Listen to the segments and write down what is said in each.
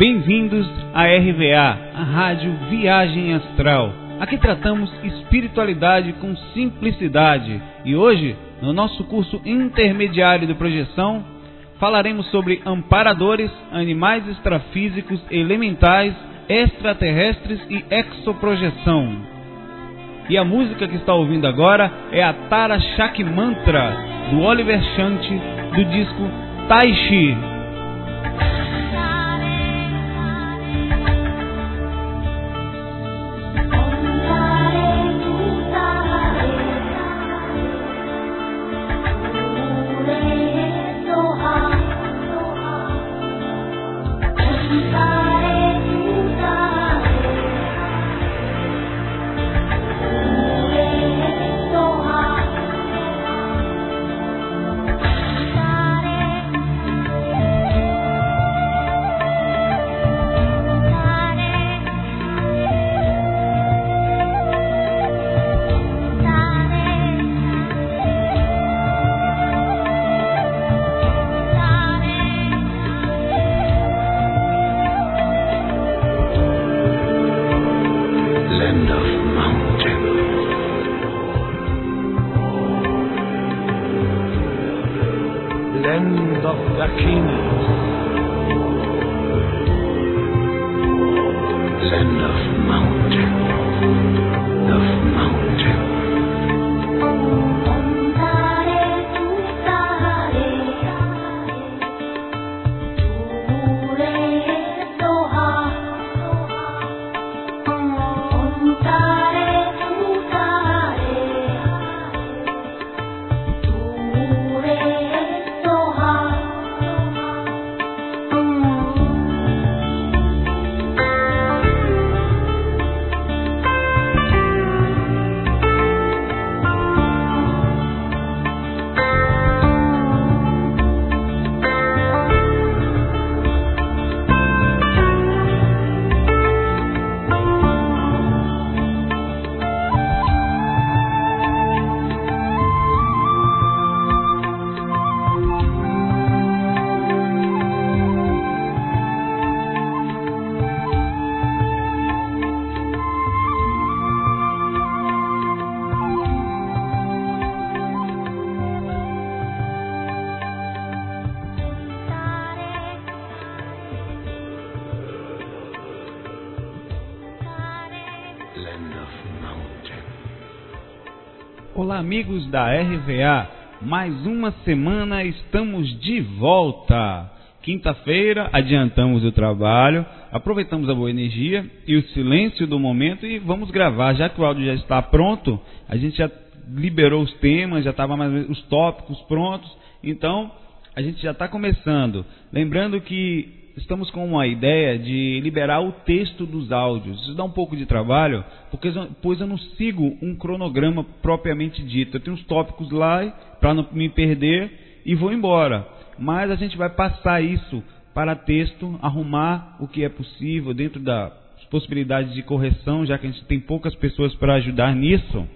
Bem-vindos à RVA, a Rádio Viagem Astral. Aqui tratamos espiritualidade com simplicidade e hoje, no nosso curso intermediário de projeção, falaremos sobre amparadores, animais extrafísicos, elementais, extraterrestres e exoprojeção. E a música que está ouvindo agora é a Tara Shak Mantra, do Oliver Shanti, do disco Tai Chi. Amigos da RVA. Mais uma semana estamos de volta. Quinta-feira adiantamos o trabalho, aproveitamos a boa energia e o silêncio do momento e vamos gravar. Já que o áudio já está pronto, a gente já liberou os temas, já estava mais os tópicos prontos. Então, a gente já está começando. Lembrando que estamos com uma ideia de liberar o texto dos áudios. Isso dá um pouco de trabalho, porque pois eu não sigo um cronograma propriamente dito. Eu tenho uns tópicos lá para não me perder e vou embora. Mas a gente vai passar isso para texto, arrumar o que é possível dentro das possibilidades de correção, já que a gente tem poucas pessoas para ajudar nisso.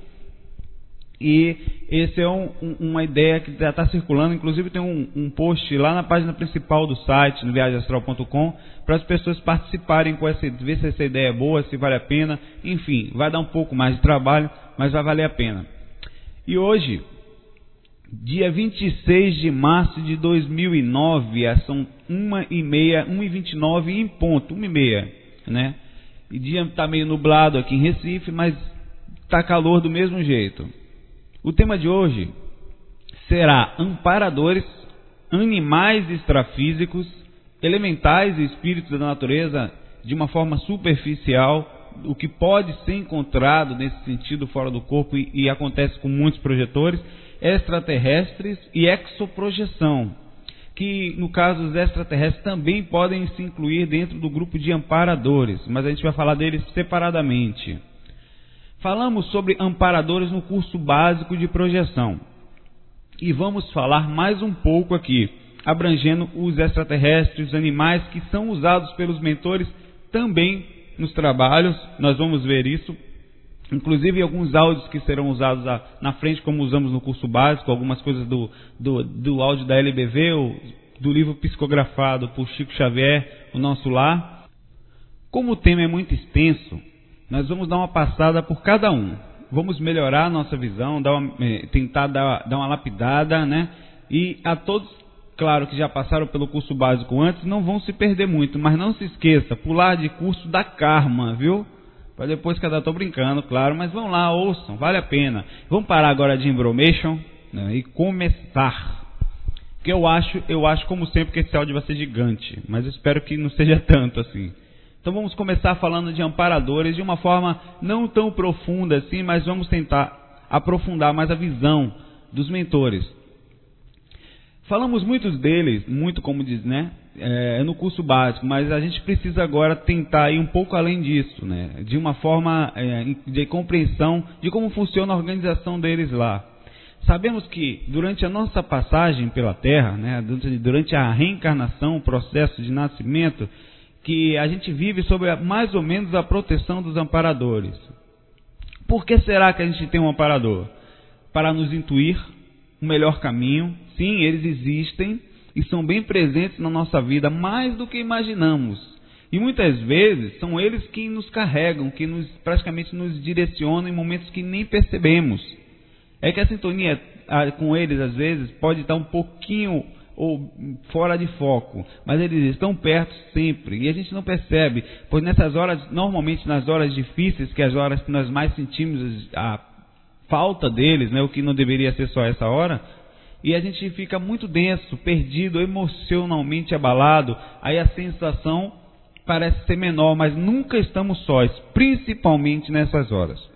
E esse é um, um, uma ideia que já está circulando. Inclusive tem um, um, post lá na página principal do site, no viagemastral.com, para as pessoas participarem com essa, ver se essa ideia é boa, se vale a pena. Enfim, vai dar um pouco mais de trabalho, mas vai valer a pena. E hoje, dia 26 de março de 2009, são 1 e meia, 1 e 29 em ponto, 1 e meia, né? E dia está meio nublado aqui em Recife, mas está calor do mesmo jeito. O tema de hoje será amparadores, animais extrafísicos, elementais e espíritos da natureza de uma forma superficial, o que pode ser encontrado nesse sentido fora do corpo e, e acontece com muitos projetores, extraterrestres e exoprojeção, que no caso os extraterrestres também podem se incluir dentro do grupo de amparadores, mas a gente vai falar deles separadamente. Falamos sobre amparadores no curso básico de projeção. E vamos falar mais um pouco aqui, abrangendo os extraterrestres, os animais que são usados pelos mentores também nos trabalhos. Nós vamos ver isso. Inclusive alguns áudios que serão usados na frente, como usamos no curso básico, algumas coisas do, do, do áudio da LBV, do livro psicografado por Chico Xavier, O Nosso Lar Como o tema é muito extenso, nós vamos dar uma passada por cada um. Vamos melhorar a nossa visão, dar uma, eh, tentar dar, dar uma lapidada, né? E a todos, claro, que já passaram pelo curso básico antes, não vão se perder muito, mas não se esqueça, pular de curso da karma, viu? Para depois cada estou brincando, claro, mas vão lá, ouçam, vale a pena. Vamos parar agora de embromation né, e começar. Que eu acho, eu acho como sempre que esse áudio vai ser gigante, mas espero que não seja tanto assim. Então vamos começar falando de amparadores de uma forma não tão profunda assim, mas vamos tentar aprofundar mais a visão dos mentores. Falamos muitos deles, muito como diz, né? É, no curso básico, mas a gente precisa agora tentar ir um pouco além disso, né? De uma forma é, de compreensão de como funciona a organização deles lá. Sabemos que durante a nossa passagem pela Terra, né, durante a reencarnação, o processo de nascimento, que a gente vive sob mais ou menos a proteção dos amparadores. Por que será que a gente tem um amparador? Para nos intuir o melhor caminho. Sim, eles existem e são bem presentes na nossa vida, mais do que imaginamos. E muitas vezes são eles que nos carregam, que nos, praticamente nos direcionam em momentos que nem percebemos. É que a sintonia com eles, às vezes, pode estar um pouquinho ou fora de foco, mas eles estão perto sempre e a gente não percebe, pois nessas horas, normalmente nas horas difíceis, que é as horas que nós mais sentimos a falta deles, né, o que não deveria ser só essa hora, e a gente fica muito denso, perdido, emocionalmente abalado, aí a sensação parece ser menor, mas nunca estamos sós, principalmente nessas horas.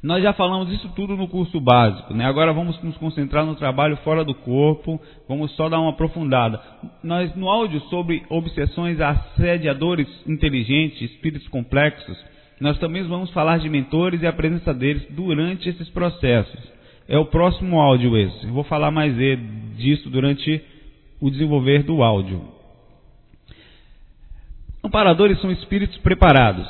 Nós já falamos isso tudo no curso básico, né? Agora vamos nos concentrar no trabalho fora do corpo, vamos só dar uma aprofundada. Nós, no áudio sobre obsessões assediadores inteligentes, espíritos complexos, nós também vamos falar de mentores e a presença deles durante esses processos. É o próximo áudio esse. Eu vou falar mais disso durante o desenvolver do áudio. Amparadores são espíritos preparados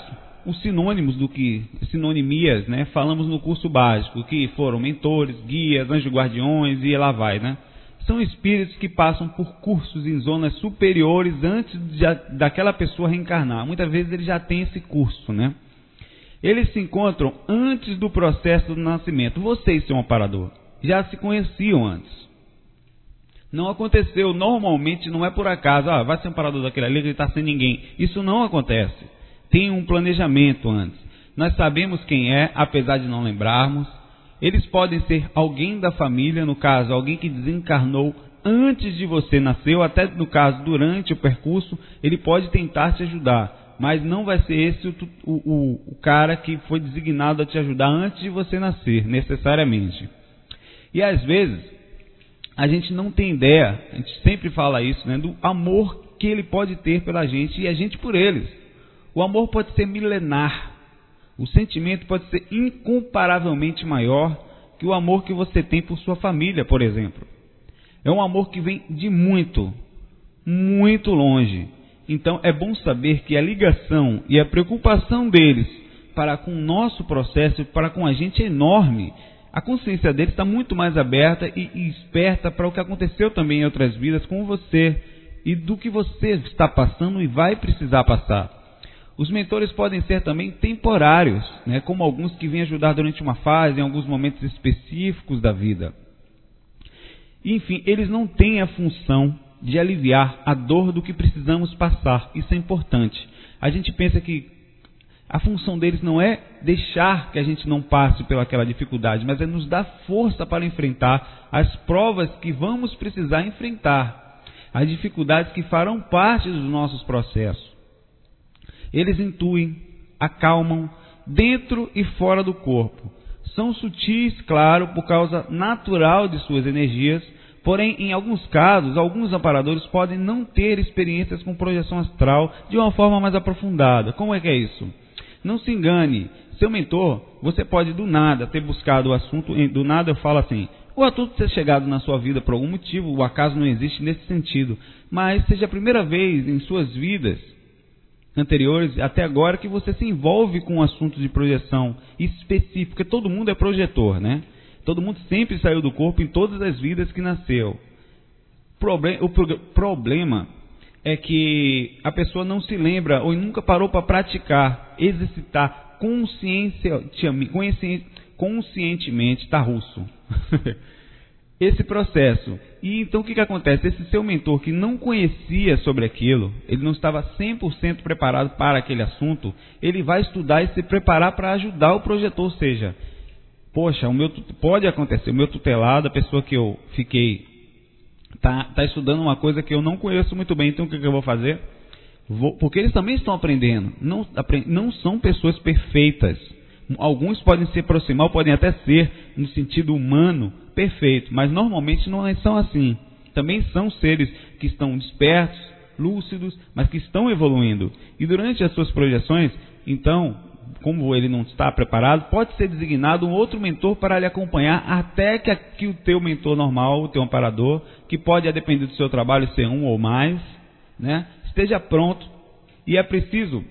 os sinônimos do que, sinonimias, né? Falamos no curso básico, que foram mentores, guias, anjos guardiões e lá vai, né? São espíritos que passam por cursos em zonas superiores antes de, daquela pessoa reencarnar. Muitas vezes ele já tem esse curso, né? Eles se encontram antes do processo do nascimento. Vocês, seu amparador, já se conheciam antes. Não aconteceu, normalmente não é por acaso, ah, vai ser um amparador daquele ali ele está sem ninguém. Isso não acontece tem um planejamento antes. Nós sabemos quem é, apesar de não lembrarmos. Eles podem ser alguém da família, no caso, alguém que desencarnou antes de você nascer, ou até no caso, durante o percurso, ele pode tentar te ajudar. Mas não vai ser esse o, o, o cara que foi designado a te ajudar antes de você nascer, necessariamente. E às vezes, a gente não tem ideia, a gente sempre fala isso, né, do amor que ele pode ter pela gente e a gente por eles. O amor pode ser milenar. O sentimento pode ser incomparavelmente maior que o amor que você tem por sua família, por exemplo. É um amor que vem de muito, muito longe. Então é bom saber que a ligação e a preocupação deles para com o nosso processo, para com a gente é enorme. A consciência deles está muito mais aberta e, e esperta para o que aconteceu também em outras vidas com você e do que você está passando e vai precisar passar. Os mentores podem ser também temporários, né, como alguns que vêm ajudar durante uma fase, em alguns momentos específicos da vida. Enfim, eles não têm a função de aliviar a dor do que precisamos passar. Isso é importante. A gente pensa que a função deles não é deixar que a gente não passe pelaquela dificuldade, mas é nos dar força para enfrentar as provas que vamos precisar enfrentar, as dificuldades que farão parte dos nossos processos. Eles intuem, acalmam, dentro e fora do corpo. São sutis, claro, por causa natural de suas energias, porém, em alguns casos, alguns amparadores podem não ter experiências com projeção astral de uma forma mais aprofundada. Como é que é isso? Não se engane, seu mentor, você pode do nada ter buscado o assunto, do nada eu falo assim, o assunto ter chegado na sua vida por algum motivo, o acaso não existe nesse sentido, mas seja a primeira vez em suas vidas anteriores até agora que você se envolve com um assunto de projeção específico, todo mundo é projetor, né? Todo mundo sempre saiu do corpo em todas as vidas que nasceu. O problema é que a pessoa não se lembra ou nunca parou para praticar, exercitar consciência, conscientemente, está russo. esse processo. E então o que, que acontece? Esse seu mentor que não conhecia sobre aquilo, ele não estava 100% preparado para aquele assunto, ele vai estudar e se preparar para ajudar o projetor. Ou seja, poxa, o meu, pode acontecer, o meu tutelado, a pessoa que eu fiquei, está tá estudando uma coisa que eu não conheço muito bem, então o que, que eu vou fazer? Vou, porque eles também estão aprendendo, não, não são pessoas perfeitas. Alguns podem se aproximar, podem até ser, no sentido humano, perfeito, mas normalmente não são assim. Também são seres que estão despertos, lúcidos, mas que estão evoluindo. E durante as suas projeções, então, como ele não está preparado, pode ser designado um outro mentor para lhe acompanhar até que, que o teu mentor normal, o teu amparador, que pode, a depender do seu trabalho, ser um ou mais, né, esteja pronto. E é preciso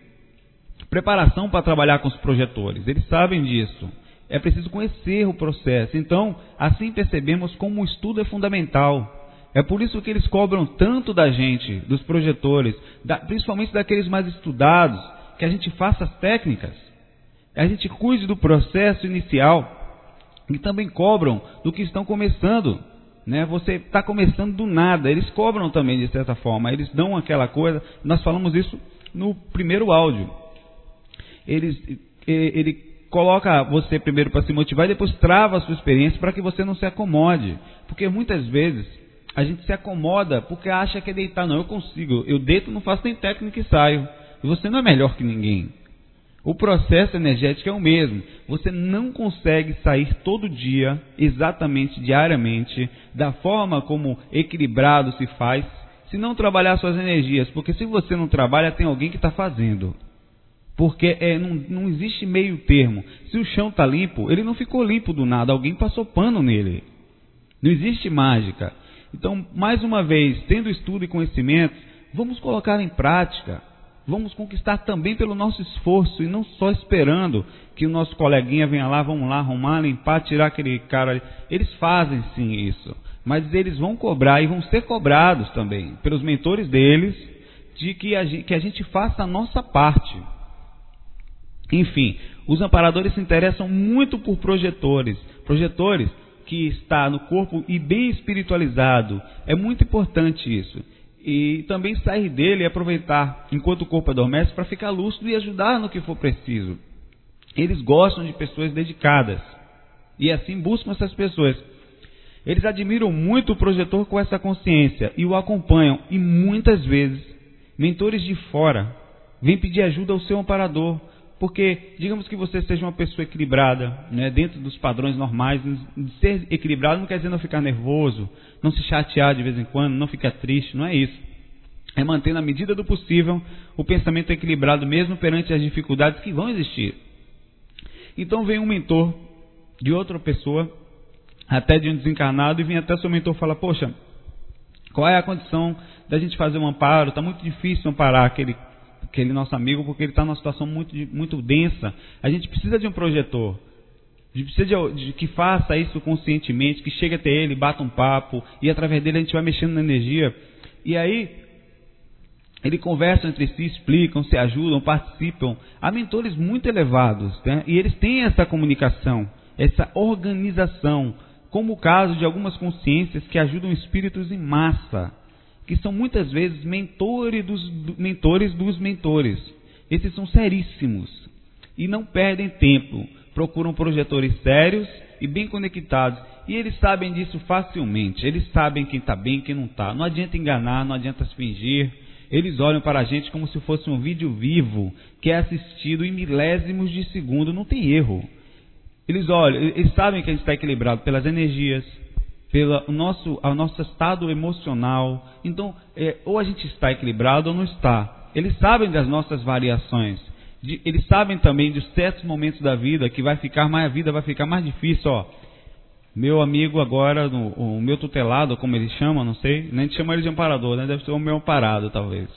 preparação para trabalhar com os projetores. Eles sabem disso. É preciso conhecer o processo. Então, assim percebemos como o estudo é fundamental. É por isso que eles cobram tanto da gente, dos projetores, da, principalmente daqueles mais estudados, que a gente faça as técnicas, a gente cuide do processo inicial e também cobram do que estão começando. Né? Você está começando do nada, eles cobram também de certa forma, eles dão aquela coisa. Nós falamos isso no primeiro áudio eles, ele coloca você primeiro para se motivar e depois trava a sua experiência para que você não se acomode. Porque muitas vezes a gente se acomoda porque acha que é deitar. Não, eu consigo. Eu deito, não faço nem técnica e saio. E você não é melhor que ninguém. O processo energético é o mesmo. Você não consegue sair todo dia, exatamente diariamente, da forma como equilibrado se faz, se não trabalhar suas energias. Porque se você não trabalha, tem alguém que está fazendo. Porque é, não, não existe meio termo. Se o chão está limpo, ele não ficou limpo do nada, alguém passou pano nele. Não existe mágica. Então, mais uma vez, tendo estudo e conhecimento, vamos colocar em prática. Vamos conquistar também pelo nosso esforço e não só esperando que o nosso coleguinha venha lá, vamos lá arrumar, limpar, tirar aquele cara ali. Eles fazem sim isso, mas eles vão cobrar e vão ser cobrados também pelos mentores deles de que a gente, que a gente faça a nossa parte. Enfim, os amparadores se interessam muito por projetores. Projetores que está no corpo e bem espiritualizado. É muito importante isso. E também sair dele e aproveitar enquanto o corpo adormece para ficar lúcido e ajudar no que for preciso. Eles gostam de pessoas dedicadas. E assim buscam essas pessoas. Eles admiram muito o projetor com essa consciência e o acompanham. E muitas vezes, mentores de fora vêm pedir ajuda ao seu amparador porque, digamos que você seja uma pessoa equilibrada, né, dentro dos padrões normais, ser equilibrado não quer dizer não ficar nervoso, não se chatear de vez em quando, não ficar triste, não é isso. É manter na medida do possível o pensamento equilibrado mesmo perante as dificuldades que vão existir. Então vem um mentor de outra pessoa, até de um desencarnado, e vem até seu mentor e fala, poxa, qual é a condição da gente fazer um amparo? Está muito difícil amparar aquele aquele nosso amigo porque ele está numa situação muito, muito densa. A gente precisa de um projetor. A gente precisa de, de, que faça isso conscientemente, que chegue até ele, bata um papo, e através dele a gente vai mexendo na energia. E aí, eles conversam entre si, explicam, se ajudam, participam. Há mentores muito elevados, né? e eles têm essa comunicação, essa organização, como o caso de algumas consciências que ajudam espíritos em massa que são muitas vezes mentores dos, mentores dos mentores. Esses são seríssimos e não perdem tempo. Procuram projetores sérios e bem conectados. E eles sabem disso facilmente. Eles sabem quem está bem e quem não está. Não adianta enganar, não adianta se fingir. Eles olham para a gente como se fosse um vídeo vivo que é assistido em milésimos de segundo. Não tem erro. Eles olham, eles sabem que a gente está equilibrado pelas energias, pelo nosso, o nosso estado emocional. Então, é, ou a gente está equilibrado ou não está. Eles sabem das nossas variações. De, eles sabem também dos certos momentos da vida que vai ficar mais a vida vai ficar mais difícil. Ó, meu amigo agora, no, o meu tutelado, como ele chama, não sei, nem chama ele de amparador, né? Deve ser o meu amparado, talvez.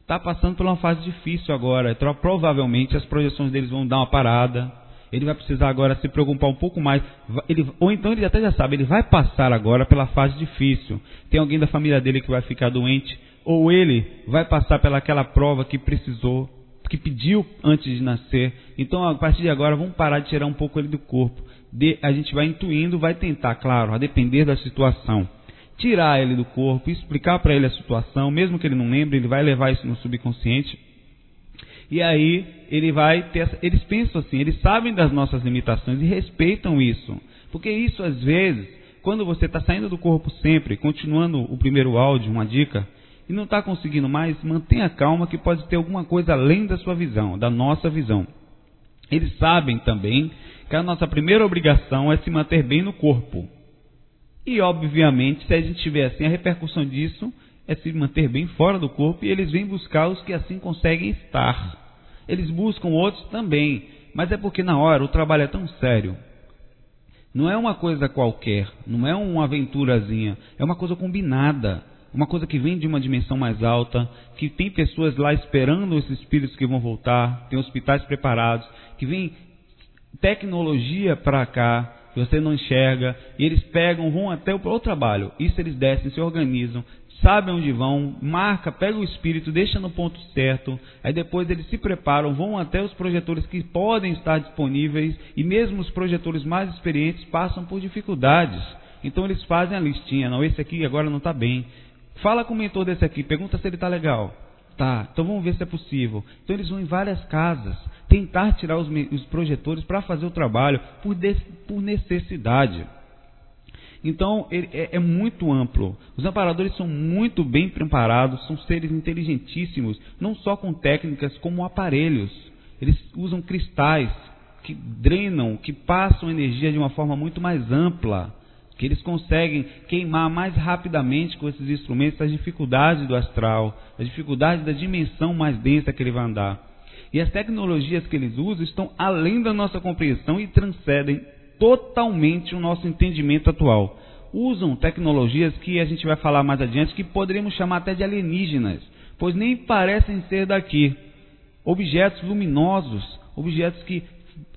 Está passando por uma fase difícil agora. Então, provavelmente as projeções deles vão dar uma parada ele vai precisar agora se preocupar um pouco mais. Ele, ou então ele até já sabe, ele vai passar agora pela fase difícil. Tem alguém da família dele que vai ficar doente, ou ele vai passar pelaquela prova que precisou, que pediu antes de nascer. Então, a partir de agora, vamos parar de tirar um pouco ele do corpo. De, a gente vai intuindo, vai tentar, claro, a depender da situação, tirar ele do corpo, explicar para ele a situação, mesmo que ele não lembre, ele vai levar isso no subconsciente. E aí ele vai ter, eles pensam assim, eles sabem das nossas limitações e respeitam isso, porque isso às vezes, quando você está saindo do corpo sempre, continuando o primeiro áudio, uma dica, e não está conseguindo mais, mantenha calma que pode ter alguma coisa além da sua visão, da nossa visão. Eles sabem também que a nossa primeira obrigação é se manter bem no corpo. E, obviamente, se a gente tiver assim, a repercussão disso é se manter bem fora do corpo e eles vêm buscar os que assim conseguem estar. Eles buscam outros também, mas é porque na hora o trabalho é tão sério. Não é uma coisa qualquer, não é uma aventurazinha, é uma coisa combinada uma coisa que vem de uma dimensão mais alta, que tem pessoas lá esperando esses espíritos que vão voltar, tem hospitais preparados, que vem tecnologia para cá, que você não enxerga, e eles pegam, vão até o, o trabalho. Isso eles descem, se organizam, sabem onde vão, marca, pega o espírito, deixa no ponto certo, aí depois eles se preparam, vão até os projetores que podem estar disponíveis, e mesmo os projetores mais experientes passam por dificuldades. Então eles fazem a listinha, não, esse aqui agora não está bem, Fala com o mentor desse aqui, pergunta se ele está legal. Tá, então vamos ver se é possível. Então eles vão em várias casas tentar tirar os, os projetores para fazer o trabalho por, de, por necessidade. Então é, é, muito amplo. Os amparadores são muito bem preparados, são seres inteligentíssimos, não só com técnicas como aparelhos. Eles usam cristais que drenam, que passam energia de uma forma muito mais ampla que eles conseguem queimar mais rapidamente com esses instrumentos as dificuldades do astral, as dificuldades da dimensão mais densa que ele vai andar. E as tecnologias que eles usam estão além da nossa compreensão e transcendem totalmente o nosso entendimento atual. Usam tecnologias que a gente vai falar mais adiante que poderíamos chamar até de alienígenas, pois nem parecem ser daqui. Objetos luminosos, objetos que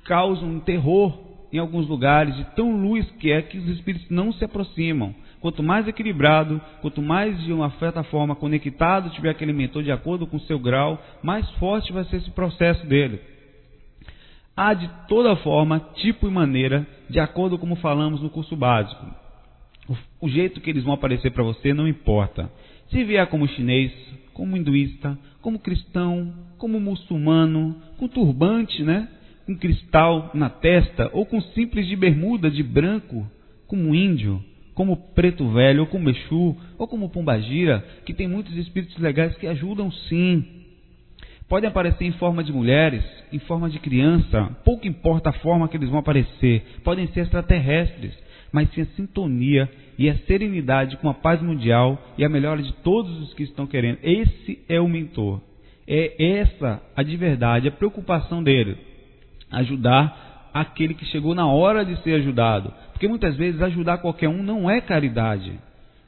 causam terror em alguns lugares, de tão luz que é que os espíritos não se aproximam. Quanto mais equilibrado, quanto mais de uma certa forma conectado tiver aquele mentor de acordo com o seu grau, mais forte vai ser esse processo dele. Há de toda forma, tipo e maneira, de acordo com como falamos no curso básico. O, o jeito que eles vão aparecer para você não importa. Se vier como chinês, como hinduísta, como cristão, como muçulmano, com turbante, né? com cristal na testa, ou com simples de bermuda de branco, como índio, como preto velho, ou como Exu, ou como Pombagira, que tem muitos espíritos legais que ajudam sim. Podem aparecer em forma de mulheres, em forma de criança, pouco importa a forma que eles vão aparecer, podem ser extraterrestres, mas sim a sintonia e a serenidade com a paz mundial e a melhora de todos os que estão querendo. Esse é o mentor. É essa a de verdade, a preocupação dele ajudar aquele que chegou na hora de ser ajudado. Porque muitas vezes ajudar qualquer um não é caridade.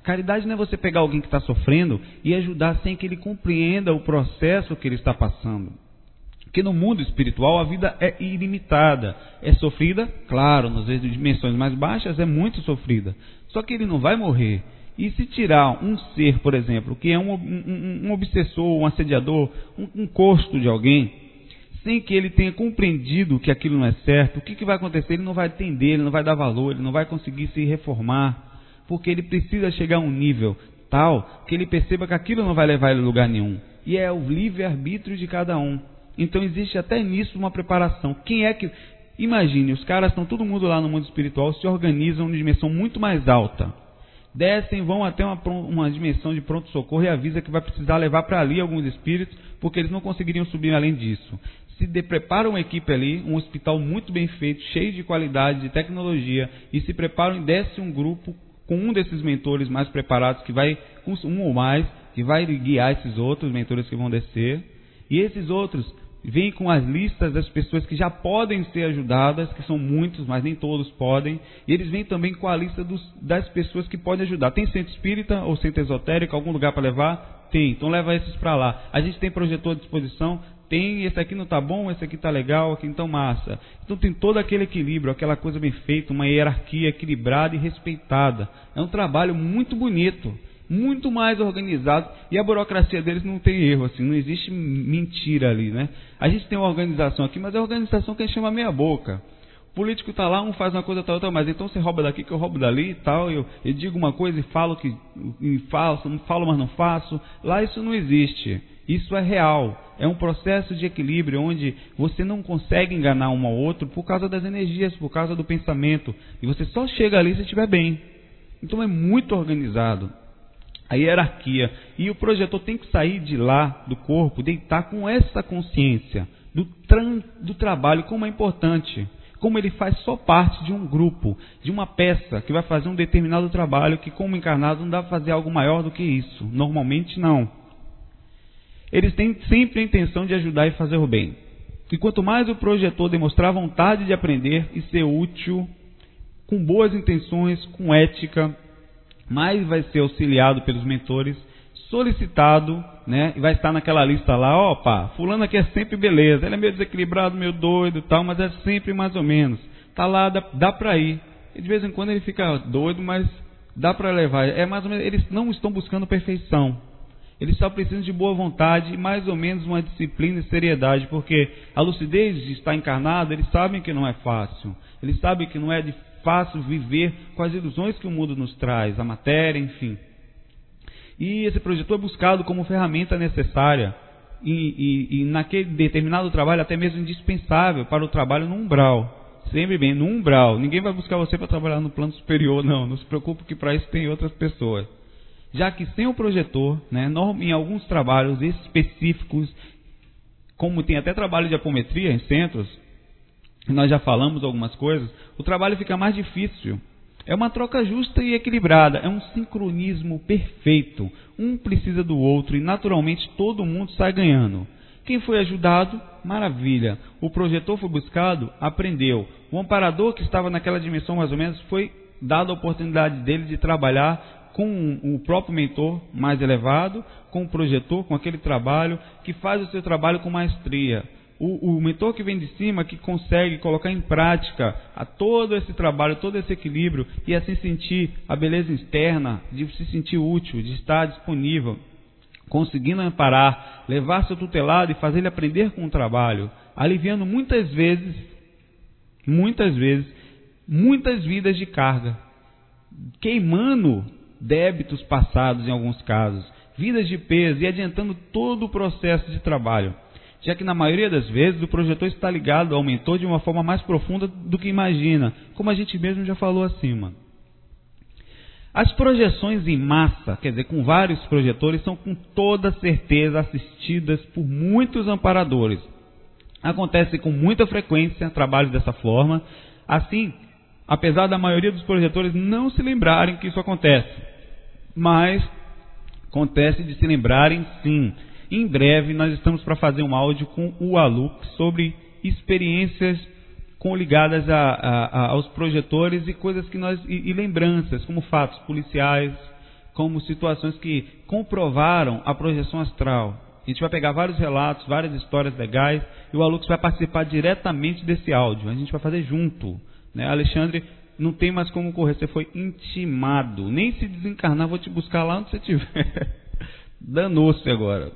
Caridade não é você pegar alguém que está sofrendo e ajudar sem que ele compreenda o processo que ele está passando. Porque no mundo espiritual a vida é ilimitada. É sofrida, claro, nas vezes de dimensões mais baixas é muito sofrida. Só que ele não vai morrer. E se tirar um ser, por exemplo, que é um, um, um obsessor, um assediador, um, um costo de alguém, sem que ele tenha compreendido que aquilo não é certo, o que, que vai acontecer? Ele não vai atender, ele não vai dar valor, ele não vai conseguir se reformar, porque ele precisa chegar a um nível tal que ele perceba que aquilo não vai levar ele a lugar nenhum. E é o livre-arbítrio de cada um. Então existe até nisso uma preparação. Quem é que. Imagine, os caras estão todo mundo lá no mundo espiritual, se organizam em dimensão muito mais alta. Descem, vão até uma, uma dimensão de pronto-socorro e avisa que vai precisar levar para ali alguns espíritos, porque eles não conseguiriam subir além disso se de, prepara uma equipe ali, um hospital muito bem feito, cheio de qualidade, de tecnologia, e se preparam e desce um grupo com um desses mentores mais preparados, que vai, um ou mais, que vai guiar esses outros mentores que vão descer. E esses outros vêm com as listas das pessoas que já podem ser ajudadas, que são muitos, mas nem todos podem. E eles vêm também com a lista dos, das pessoas que podem ajudar. Tem centro espírita ou centro esotérico, algum lugar para levar? Tem, então leva esses para lá. A gente tem projetor à disposição, tem, esse aqui não está bom, esse aqui está legal, aqui então massa. Então tem todo aquele equilíbrio, aquela coisa bem feita, uma hierarquia equilibrada e respeitada. É um trabalho muito bonito. muito mais organizados e a burocracia deles não tem erro, assim, não existe mentira ali, né? A gente tem uma organização aqui, mas é organização que a gente chama meia boca. O político está lá, um faz uma coisa, tal, outra, mas então você rouba daqui que eu roubo dali e tal, eu, eu digo uma coisa e falo que e faço, falo, mas não faço. Lá isso não existe. Isso é real. É um processo de equilíbrio onde você não consegue enganar um ao outro por causa das energias, por causa do pensamento. E você só chega ali se estiver bem. Então é muito organizado. A hierarquia. E o projetor tem que sair de lá, do corpo, deitar com essa consciência do, do trabalho, como é importante. Como ele faz só parte de um grupo, de uma peça que vai fazer um determinado trabalho que, como encarnado, não dá para fazer algo maior do que isso. Normalmente, não. Eles têm sempre a intenção de ajudar e fazer o bem. E quanto mais o projetor demonstrar vontade de aprender e ser útil, com boas intenções, com ética, mais vai ser auxiliado pelos mentores, solicitado, né? E vai estar naquela lista lá, opa, fulano aqui é sempre beleza, ele é meio desequilibrado, meio doido tal, mas é sempre mais ou menos. Tá lá, dá, dá para ir. E de vez em quando ele fica doido, mas dá para levar. É mais ou menos, eles não estão buscando perfeição. Eles só precisam de boa vontade e mais ou menos uma disciplina e seriedade, porque a lucidez de estar encarnado, eles sabem que não é fácil. Eles sabem que não é fácil viver com as ilusões que o mundo nos traz, a matéria, enfim. E esse projetor é buscado como ferramenta necessária e, e, e naquele determinado trabalho até mesmo indispensável para o trabalho no umbral. Sempre bem, no umbral. Ninguém vai buscar você para trabalhar no plano superior, não. Não se preocupe que para isso tem outras pessoas. Já que sem o projetor, né, em alguns trabalhos específicos, como tem até trabalho de apometria em centros, nós já falamos algumas coisas, o trabalho fica mais difícil. É uma troca justa e equilibrada, é um sincronismo perfeito. Um precisa do outro e naturalmente todo mundo sai ganhando. Quem foi ajudado, maravilha. O projetor foi buscado, aprendeu. O amparador que estava naquela dimensão mais ou menos foi dado a oportunidade dele de trabalhar com o próprio mentor mais elevado, com o projetor, com aquele trabalho que faz o seu trabalho com maestria. O, o mentor que vem de cima, que consegue colocar em prática a todo esse trabalho, todo esse equilíbrio e assim sentir a beleza externa, de se sentir útil, de estar disponível, conseguindo amparar, levar seu tutelado e fazer ele aprender com o trabalho, aliviando muitas vezes, muitas vezes, muitas vidas de carga, queimando débitos passados em alguns casos, vidas de peso e adiantando todo o processo de trabalho já que na maioria das vezes o projetor está ligado ao mentor de uma forma mais profunda do que imagina, como a gente mesmo já falou acima. As projeções em massa, quer dizer, com vários projetores, são com toda certeza assistidas por muitos amparadores. Acontece com muita frequência trabalhos dessa forma. Assim, apesar da maioria dos projetores não se lembrarem que isso acontece, mas acontece de se lembrarem sim. Em breve nós estamos para fazer um áudio com o Alux sobre experiências com ligadas a, a, a, aos projetores e coisas que nós e, e lembranças, como fatos policiais, como situações que comprovaram a projeção astral. A gente vai pegar vários relatos, várias histórias legais, e o Alux vai participar diretamente desse áudio. A gente vai fazer junto. Né? Alexandre, não tem mais como correr, você foi intimado. Nem se desencarnar, vou te buscar lá onde você estiver. Danou-se agora.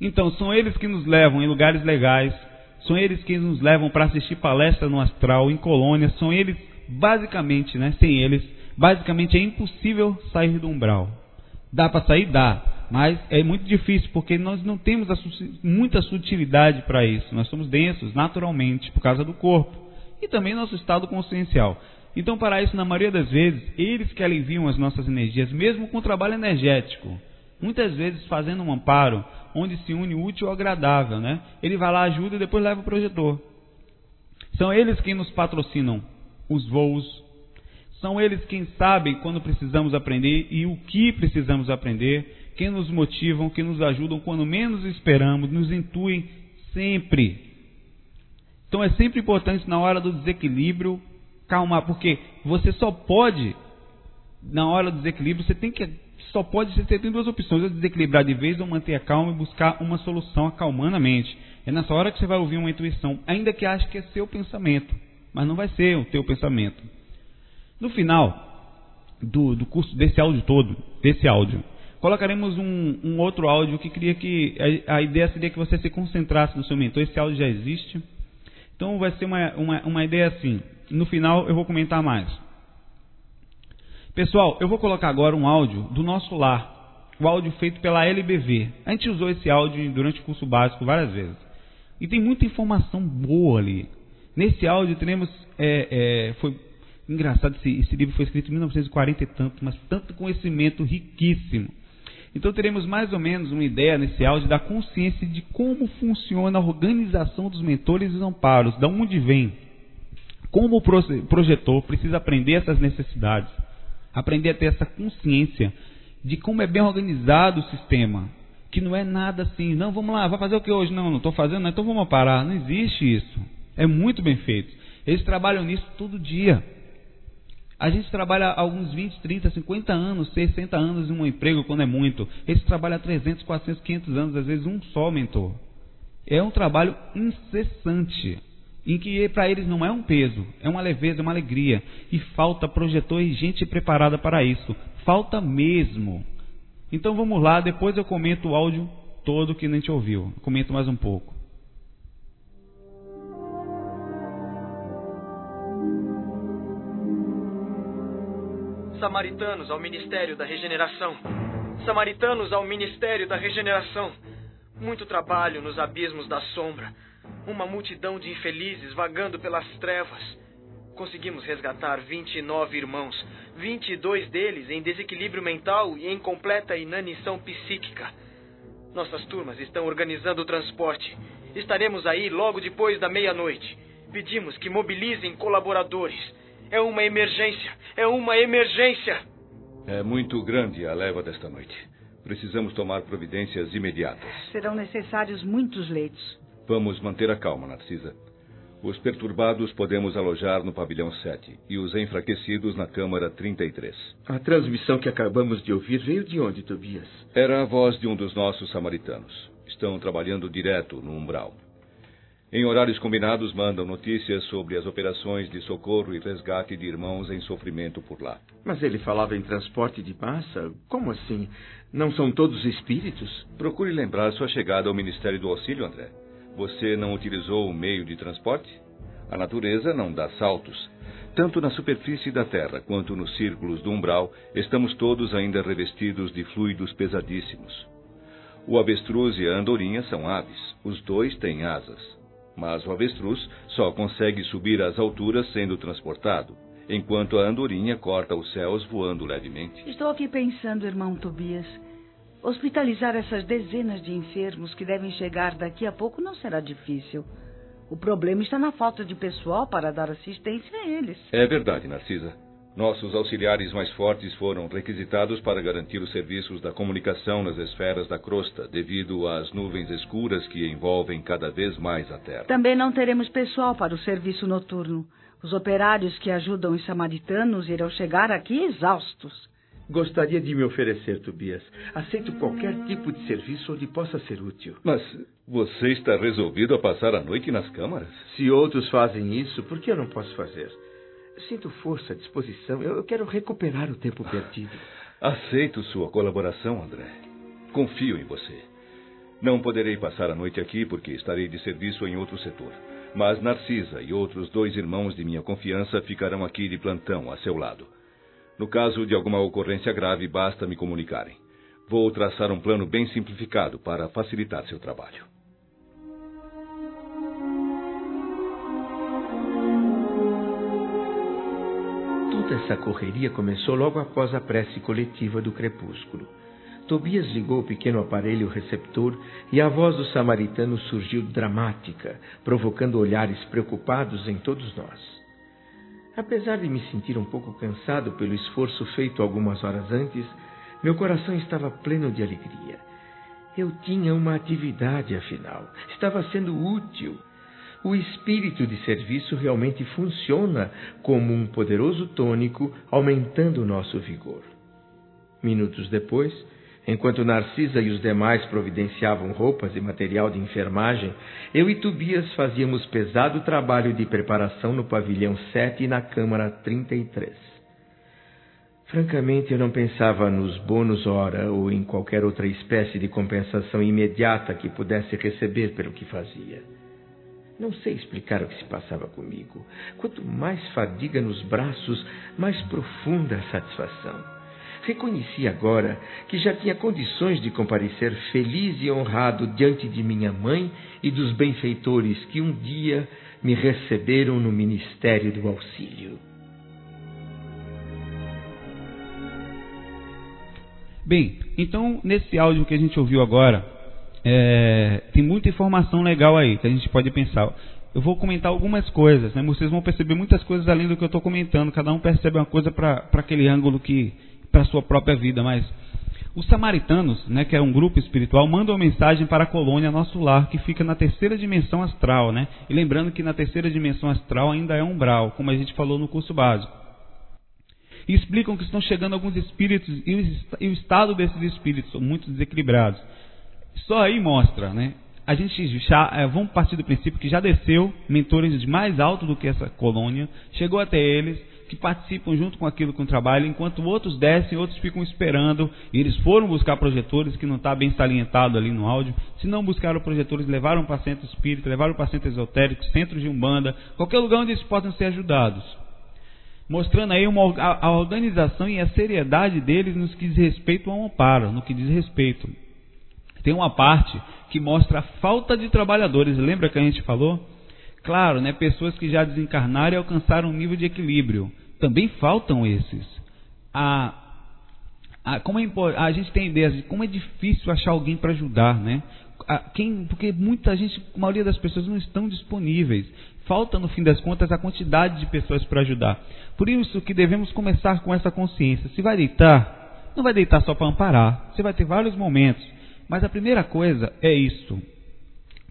Então, são eles que nos levam em lugares legais, são eles que nos levam para assistir palestra no astral, em colônias, são eles, basicamente, né, sem eles, basicamente é impossível sair do umbral. Dá para sair? Dá, mas é muito difícil porque nós não temos muita sutilidade para isso. Nós somos densos naturalmente por causa do corpo e também nosso estado consciencial. Então, para isso, na maioria das vezes, eles que aliviam as nossas energias, mesmo com o trabalho energético. Muitas vezes fazendo um amparo, onde se une útil ao agradável, né? Ele vai lá, ajuda e depois leva o projetor. São eles quem nos patrocinam os voos. São eles quem sabem quando precisamos aprender e o que precisamos aprender, quem nos motivam, quem nos ajudam quando menos esperamos, nos intuem sempre. Então é sempre importante na hora do desequilíbrio calmar, porque você só pode, na hora do desequilíbrio, você tem que só pode você tem duas opções, ou desequilibrar de vez ou manter a calma e buscar uma solução acalmando a mente. É nessa hora que você vai ouvir uma intuição, ainda que ache que é seu pensamento, mas não vai ser o teu pensamento. No final, do, do curso desse áudio todo, desse áudio. Colocaremos um, um outro áudio que queria que a, a, ideia seria que você se concentrasse no seu mentor. Esse áudio já existe. Então vai ser uma, uma, uma ideia assim. No final eu vou comentar mais. Pessoal, eu vou colocar agora um áudio do nosso lar. O áudio feito pela LBV. A gente usou esse áudio durante o curso básico várias vezes. E tem muita informação boa ali. Nesse áudio teremos. É, é, foi engraçado, esse, esse, livro foi escrito em 1940 e tanto, mas tanto conhecimento riquíssimo. Então teremos mais ou menos uma ideia nesse áudio da consciência de como funciona a organização dos mentores e amparos, de onde vem, como o projetor precisa aprender essas necessidades, aprender a ter essa consciência de como é bem organizado o sistema, que não é nada assim, não, vamos lá, vai fazer o que hoje? Não, não estou fazendo, então vamos parar. Não existe isso. É muito bem feito. Eles trabalham nisso todo dia. A gente trabalha alguns 20, 30, 50 anos, 60 anos em um emprego quando é muito. Eles trabalham 300, 400, 500 anos, às vezes um só mentor. É um trabalho incessante, em que para eles não é um peso, é uma leveza, é uma alegria. E falta projetor e gente preparada para isso. Falta mesmo. Então vamos lá, depois eu comento o áudio todo que a gente ouviu. comento mais um pouco. Samaritanos ao Ministério da Regeneração. Samaritanos ao Ministério da Regeneração. Muito trabalho nos abismos da sombra. Uma multidão de infelizes vagando pelas trevas. Conseguimos resgatar 29 irmãos, 22 deles em desequilíbrio mental e em completa inanição psíquica. Nossas turmas estão organizando o transporte. Estaremos aí logo depois da meia-noite. Pedimos que mobilizem colaboradores. É uma emergência! É uma emergência! É muito grande a leva desta noite. Precisamos tomar providências imediatas. Serão necessários muitos leitos. Vamos manter a calma, Narcisa. Os perturbados podemos alojar no pavilhão 7 e os enfraquecidos na câmara 33. A transmissão que acabamos de ouvir veio de onde, Tobias? Era a voz de um dos nossos samaritanos. Estão trabalhando direto no umbral. Em horários combinados, mandam notícias sobre as operações de socorro e resgate de irmãos em sofrimento por lá. Mas ele falava em transporte de massa? Como assim? Não são todos espíritos? Procure lembrar sua chegada ao Ministério do Auxílio, André. Você não utilizou o meio de transporte? A natureza não dá saltos. Tanto na superfície da Terra quanto nos círculos do umbral, estamos todos ainda revestidos de fluidos pesadíssimos. O avestruz e a andorinha são aves. Os dois têm asas. Mas o avestruz só consegue subir às alturas sendo transportado, enquanto a andorinha corta os céus voando levemente. Estou aqui pensando, irmão Tobias. Hospitalizar essas dezenas de enfermos que devem chegar daqui a pouco não será difícil. O problema está na falta de pessoal para dar assistência a eles. É verdade, Narcisa. Nossos auxiliares mais fortes foram requisitados para garantir os serviços da comunicação nas esferas da crosta, devido às nuvens escuras que envolvem cada vez mais a Terra. Também não teremos pessoal para o serviço noturno. Os operários que ajudam os samaritanos irão chegar aqui exaustos. Gostaria de me oferecer, Tobias. Aceito qualquer tipo de serviço onde possa ser útil. Mas você está resolvido a passar a noite nas câmaras? Se outros fazem isso, por que eu não posso fazer? Sinto força, disposição. Eu quero recuperar o tempo perdido. Aceito sua colaboração, André. Confio em você. Não poderei passar a noite aqui porque estarei de serviço em outro setor. Mas Narcisa e outros dois irmãos de minha confiança ficarão aqui de plantão a seu lado. No caso de alguma ocorrência grave, basta me comunicarem. Vou traçar um plano bem simplificado para facilitar seu trabalho. Toda essa correria começou logo após a prece coletiva do crepúsculo. Tobias ligou o pequeno aparelho receptor e a voz do samaritano surgiu dramática, provocando olhares preocupados em todos nós. Apesar de me sentir um pouco cansado pelo esforço feito algumas horas antes, meu coração estava pleno de alegria. Eu tinha uma atividade, afinal. Estava sendo útil o espírito de serviço realmente funciona como um poderoso tônico, aumentando o nosso vigor. Minutos depois, enquanto Narcisa e os demais providenciavam roupas e material de enfermagem, eu e Tobias fazíamos pesado trabalho de preparação no pavilhão 7 e na câmara 33. Francamente, eu não pensava nos bônus hora ou em qualquer outra espécie de compensação imediata que pudesse receber pelo que fazia. Não sei explicar o que se passava comigo. Quanto mais fadiga nos braços, mais profunda a satisfação. Reconheci agora que já tinha condições de comparecer feliz e honrado diante de minha mãe e dos benfeitores que um dia me receberam no ministério do auxílio. Bem, então nesse áudio que a gente ouviu agora, é, tem muita informação legal aí que a gente pode pensar. Eu vou comentar algumas coisas, né? vocês vão perceber muitas coisas além do que eu estou comentando. Cada um percebe uma coisa para aquele ângulo que para sua própria vida, mas os samaritanos, né, que é um grupo espiritual, mandam uma mensagem para a colônia Nosso Lar, que fica na terceira dimensão astral, né? E lembrando que na terceira dimensão astral ainda é umbral, como a gente falou no curso básico. E explicam que estão chegando alguns espíritos e o estado desses espíritos são muito desequilibrados. Só aí mostra, né? A gente já é, vamos partir do princípio que já desceu mentores mais alto do que essa colônia, chegou até eles, que participam junto com aquilo com o trabalho, enquanto outros descem, outros ficam esperando. E eles foram buscar projetores, que não está bem salientado ali no áudio. Se não buscaram projetores, levaram para centro espírita, levaram para centro esotérico, centros de umbanda, qualquer lugar onde eles possam ser ajudados. Mostrando aí uma, a, a organização e a seriedade deles no que diz respeito ao amparo, no que diz respeito. Tem uma parte que mostra a falta de trabalhadores. Lembra que a gente falou? Claro, né, pessoas que já desencarnaram e alcançaram um nível de equilíbrio. Também faltam esses. A, a, como é, a gente tem ideias de como é difícil achar alguém para ajudar, né? A, quem, porque muita gente, a maioria das pessoas não estão disponíveis. Falta, no fim das contas, a quantidade de pessoas para ajudar. Por isso que devemos começar com essa consciência. Se vai deitar, não vai deitar só para amparar. Você vai ter vários momentos. Mas a primeira coisa é isso.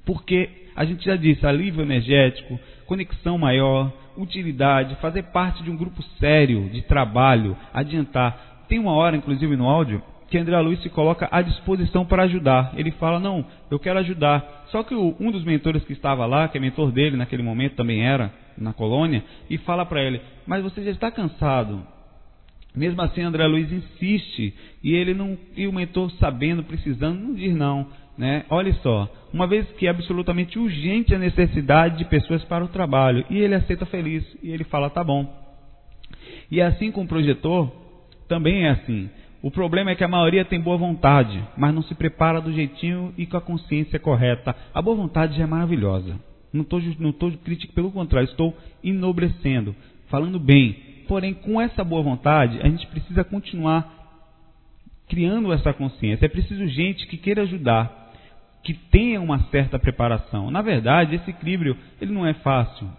Porque a gente já disse, alívio energético, conexão maior, utilidade, fazer parte de um grupo sério de trabalho, adiantar. Tem uma hora, inclusive no áudio, que André Luiz se coloca à disposição para ajudar. Ele fala: Não, eu quero ajudar. Só que o, um dos mentores que estava lá, que é mentor dele naquele momento também era, na colônia, e fala para ele: Mas você já está cansado. Mesmo assim, André Luiz insiste, e ele não, e o mentor sabendo, precisando, não diz não. Né? Olha só, uma vez que é absolutamente urgente a necessidade de pessoas para o trabalho, e ele aceita feliz, e ele fala, tá bom. E assim com o projetor, também é assim. O problema é que a maioria tem boa vontade, mas não se prepara do jeitinho e com a consciência correta. A boa vontade já é maravilhosa. Não estou não tô crítico, pelo contrário, estou enobrecendo, falando bem. Porém, com essa boa vontade, a gente precisa continuar criando essa consciência. É preciso gente que queira ajudar, que tenha uma certa preparação. Na verdade, esse equilíbrio ele não é fácil.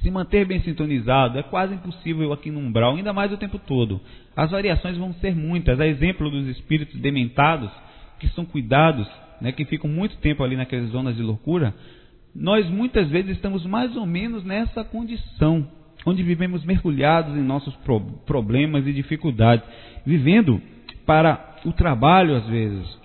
Se manter bem sintonizado é quase impossível aqui no umbral, ainda mais o tempo todo. As variações vão ser muitas. A exemplo dos espíritos dementados, que são cuidados, né, que ficam muito tempo ali naquelas zonas de loucura, nós muitas vezes estamos mais ou menos nessa condição, onde vivemos mergulhados em nossos pro problemas e dificuldades, vivendo para o trabalho às vezes,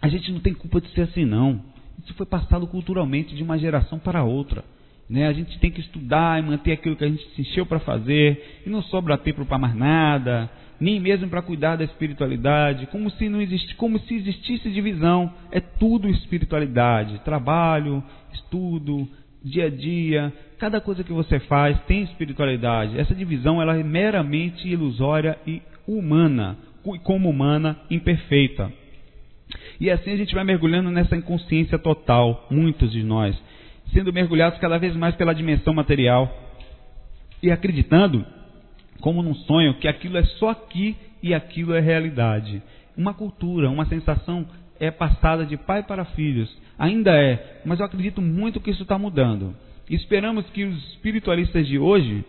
a gente não tem culpa de ser assim, não. Isso foi passado culturalmente de uma geração para outra. Né? A gente tem que estudar e manter aquilo que a gente se encheu para fazer, e não sobra tempo para mais nada, nem mesmo para cuidar da espiritualidade, como se não existe, como se existisse divisão. É tudo espiritualidade, trabalho, estudo, dia a dia, cada coisa que você faz tem espiritualidade. Essa divisão ela é meramente ilusória e humana, como humana imperfeita. E assim a gente vai mergulhando nessa inconsciência total, muitos de nós, sendo mergulhados cada vez mais pela dimensão material e acreditando, como num sonho, que aquilo é só aqui e aquilo é realidade. Uma cultura, uma sensação é passada de pai para filhos, ainda é, mas eu acredito muito que isso está mudando. Esperamos que os espiritualistas de hoje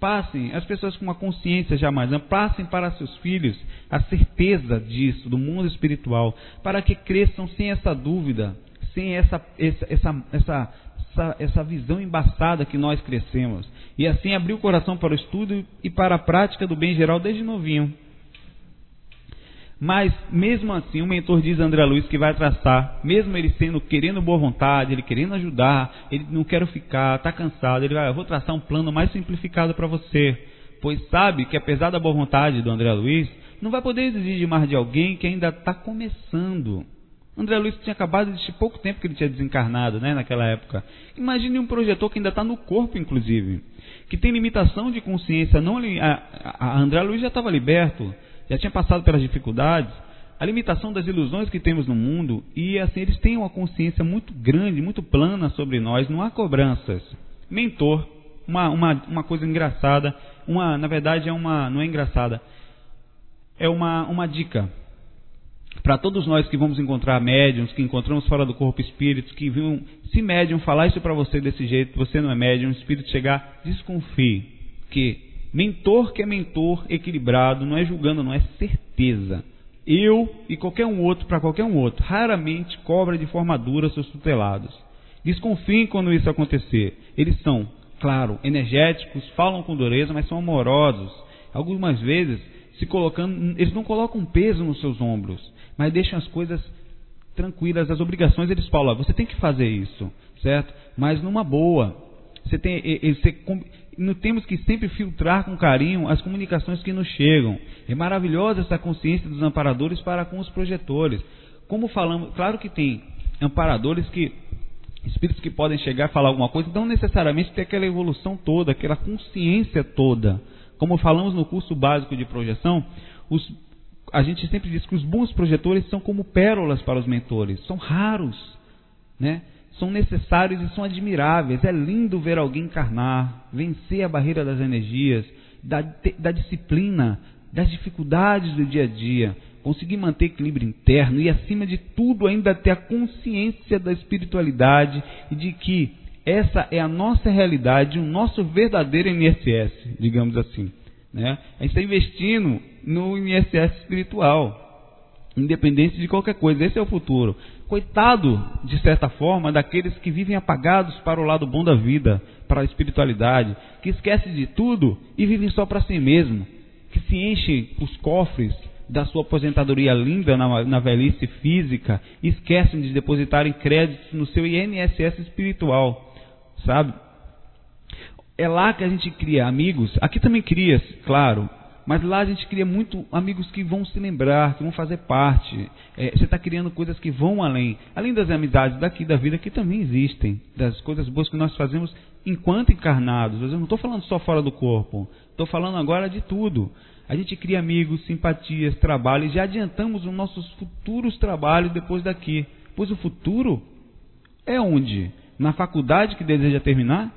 Passem, as pessoas com uma consciência jamais, passem para seus filhos a certeza disso, do mundo espiritual, para que cresçam sem essa dúvida, sem essa, essa, essa, essa, essa visão embaçada que nós crescemos. E assim abrir o coração para o estudo e para a prática do bem geral desde novinho. Mas, mesmo assim, o mentor diz a André Luiz que vai traçar, mesmo ele sendo querendo boa vontade, ele querendo ajudar, ele não quer ficar, está cansado, ele vai, eu vou traçar um plano mais simplificado para você. pois sabe que apesar da boa vontade do André Luiz, não vai poder exigir mais de alguém que ainda está começando. André Luiz tinha acabado de pouco tempo que ele tinha desencarnado, né, naquela época. Imagine um projetor que ainda está no corpo, inclusive, que tem limitação de consciência. Não, a, a André Luiz já estava liberto, já tinha passado pelas dificuldades, a limitação das ilusões que temos no mundo e assim eles têm uma consciência muito grande, muito plana sobre nós. Não há cobranças. Mentor, uma, uma, uma coisa engraçada, uma, na verdade é uma, não é engraçada, é uma, uma dica para todos nós que vamos encontrar médiums, que encontramos fora do corpo espíritos, que se médium falar isso para você desse jeito, você não é médium, espírito chegar, desconfie que mentor que é mentor equilibrado, não é julgando, não é certeza. Eu e qualquer um outro para qualquer um outro, raramente cobra de forma dura seus tutelados. Desconfiem quando isso acontecer. Eles são, claro, energéticos, falam com dureza, mas são amorosos. Algumas vezes se colocando, eles não colocam peso nos seus ombros mas deixam as coisas tranquilas, as obrigações eles falam, você tem que fazer isso, certo? Mas numa boa. Você tem, você, temos que sempre filtrar com carinho as comunicações que nos chegam. É maravilhosa essa consciência dos amparadores para com os projetores. Como falamos, claro que tem amparadores que espíritos que podem chegar e falar alguma coisa, não necessariamente ter aquela evolução toda, aquela consciência toda. Como falamos no curso básico de projeção, os a gente sempre diz que os bons projetores são como pérolas para os mentores, são raros, né? São necessários e são admiráveis. É lindo ver alguém encarnar, vencer a barreira das energias, da, da disciplina, das dificuldades do dia a dia, conseguir manter equilíbrio interno e, acima de tudo, ainda ter a consciência da espiritualidade e de que essa é a nossa realidade, o nosso verdadeiro INSS, digamos assim. Né? A gente está investindo no INSS espiritual, independente de qualquer coisa. Esse é o futuro. Coitado, de certa forma, daqueles que vivem apagados para o lado bom da vida, para a espiritualidade, que esquecem de tudo e vivem só para si mesmo, que se enchem os cofres da sua aposentadoria linda na, na velhice física, e esquecem de depositarem créditos no seu INSS espiritual, sabe? é lá que a gente cria amigos. Aqui também cria, claro. Mas lá a gente cria muito amigos que vão se lembrar, que vão fazer parte. É, você está criando coisas que vão além. Além das amizades daqui da vida que também existem. Das coisas boas que nós fazemos enquanto encarnados. Eu não estou falando só fora do corpo. Estou falando agora de tudo. A gente cria amigos, simpatias, trabalho e já adiantamos os nossos futuros trabalhos depois daqui. Pois o futuro é onde? Na faculdade que deseja terminar?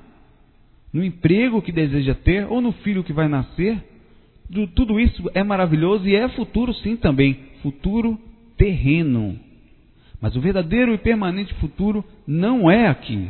no emprego que deseja ter ou no filho que vai nascer. Tudo isso é maravilhoso e é futuro, sim, também. Futuro terreno. Mas o verdadeiro e permanente futuro não é aqui.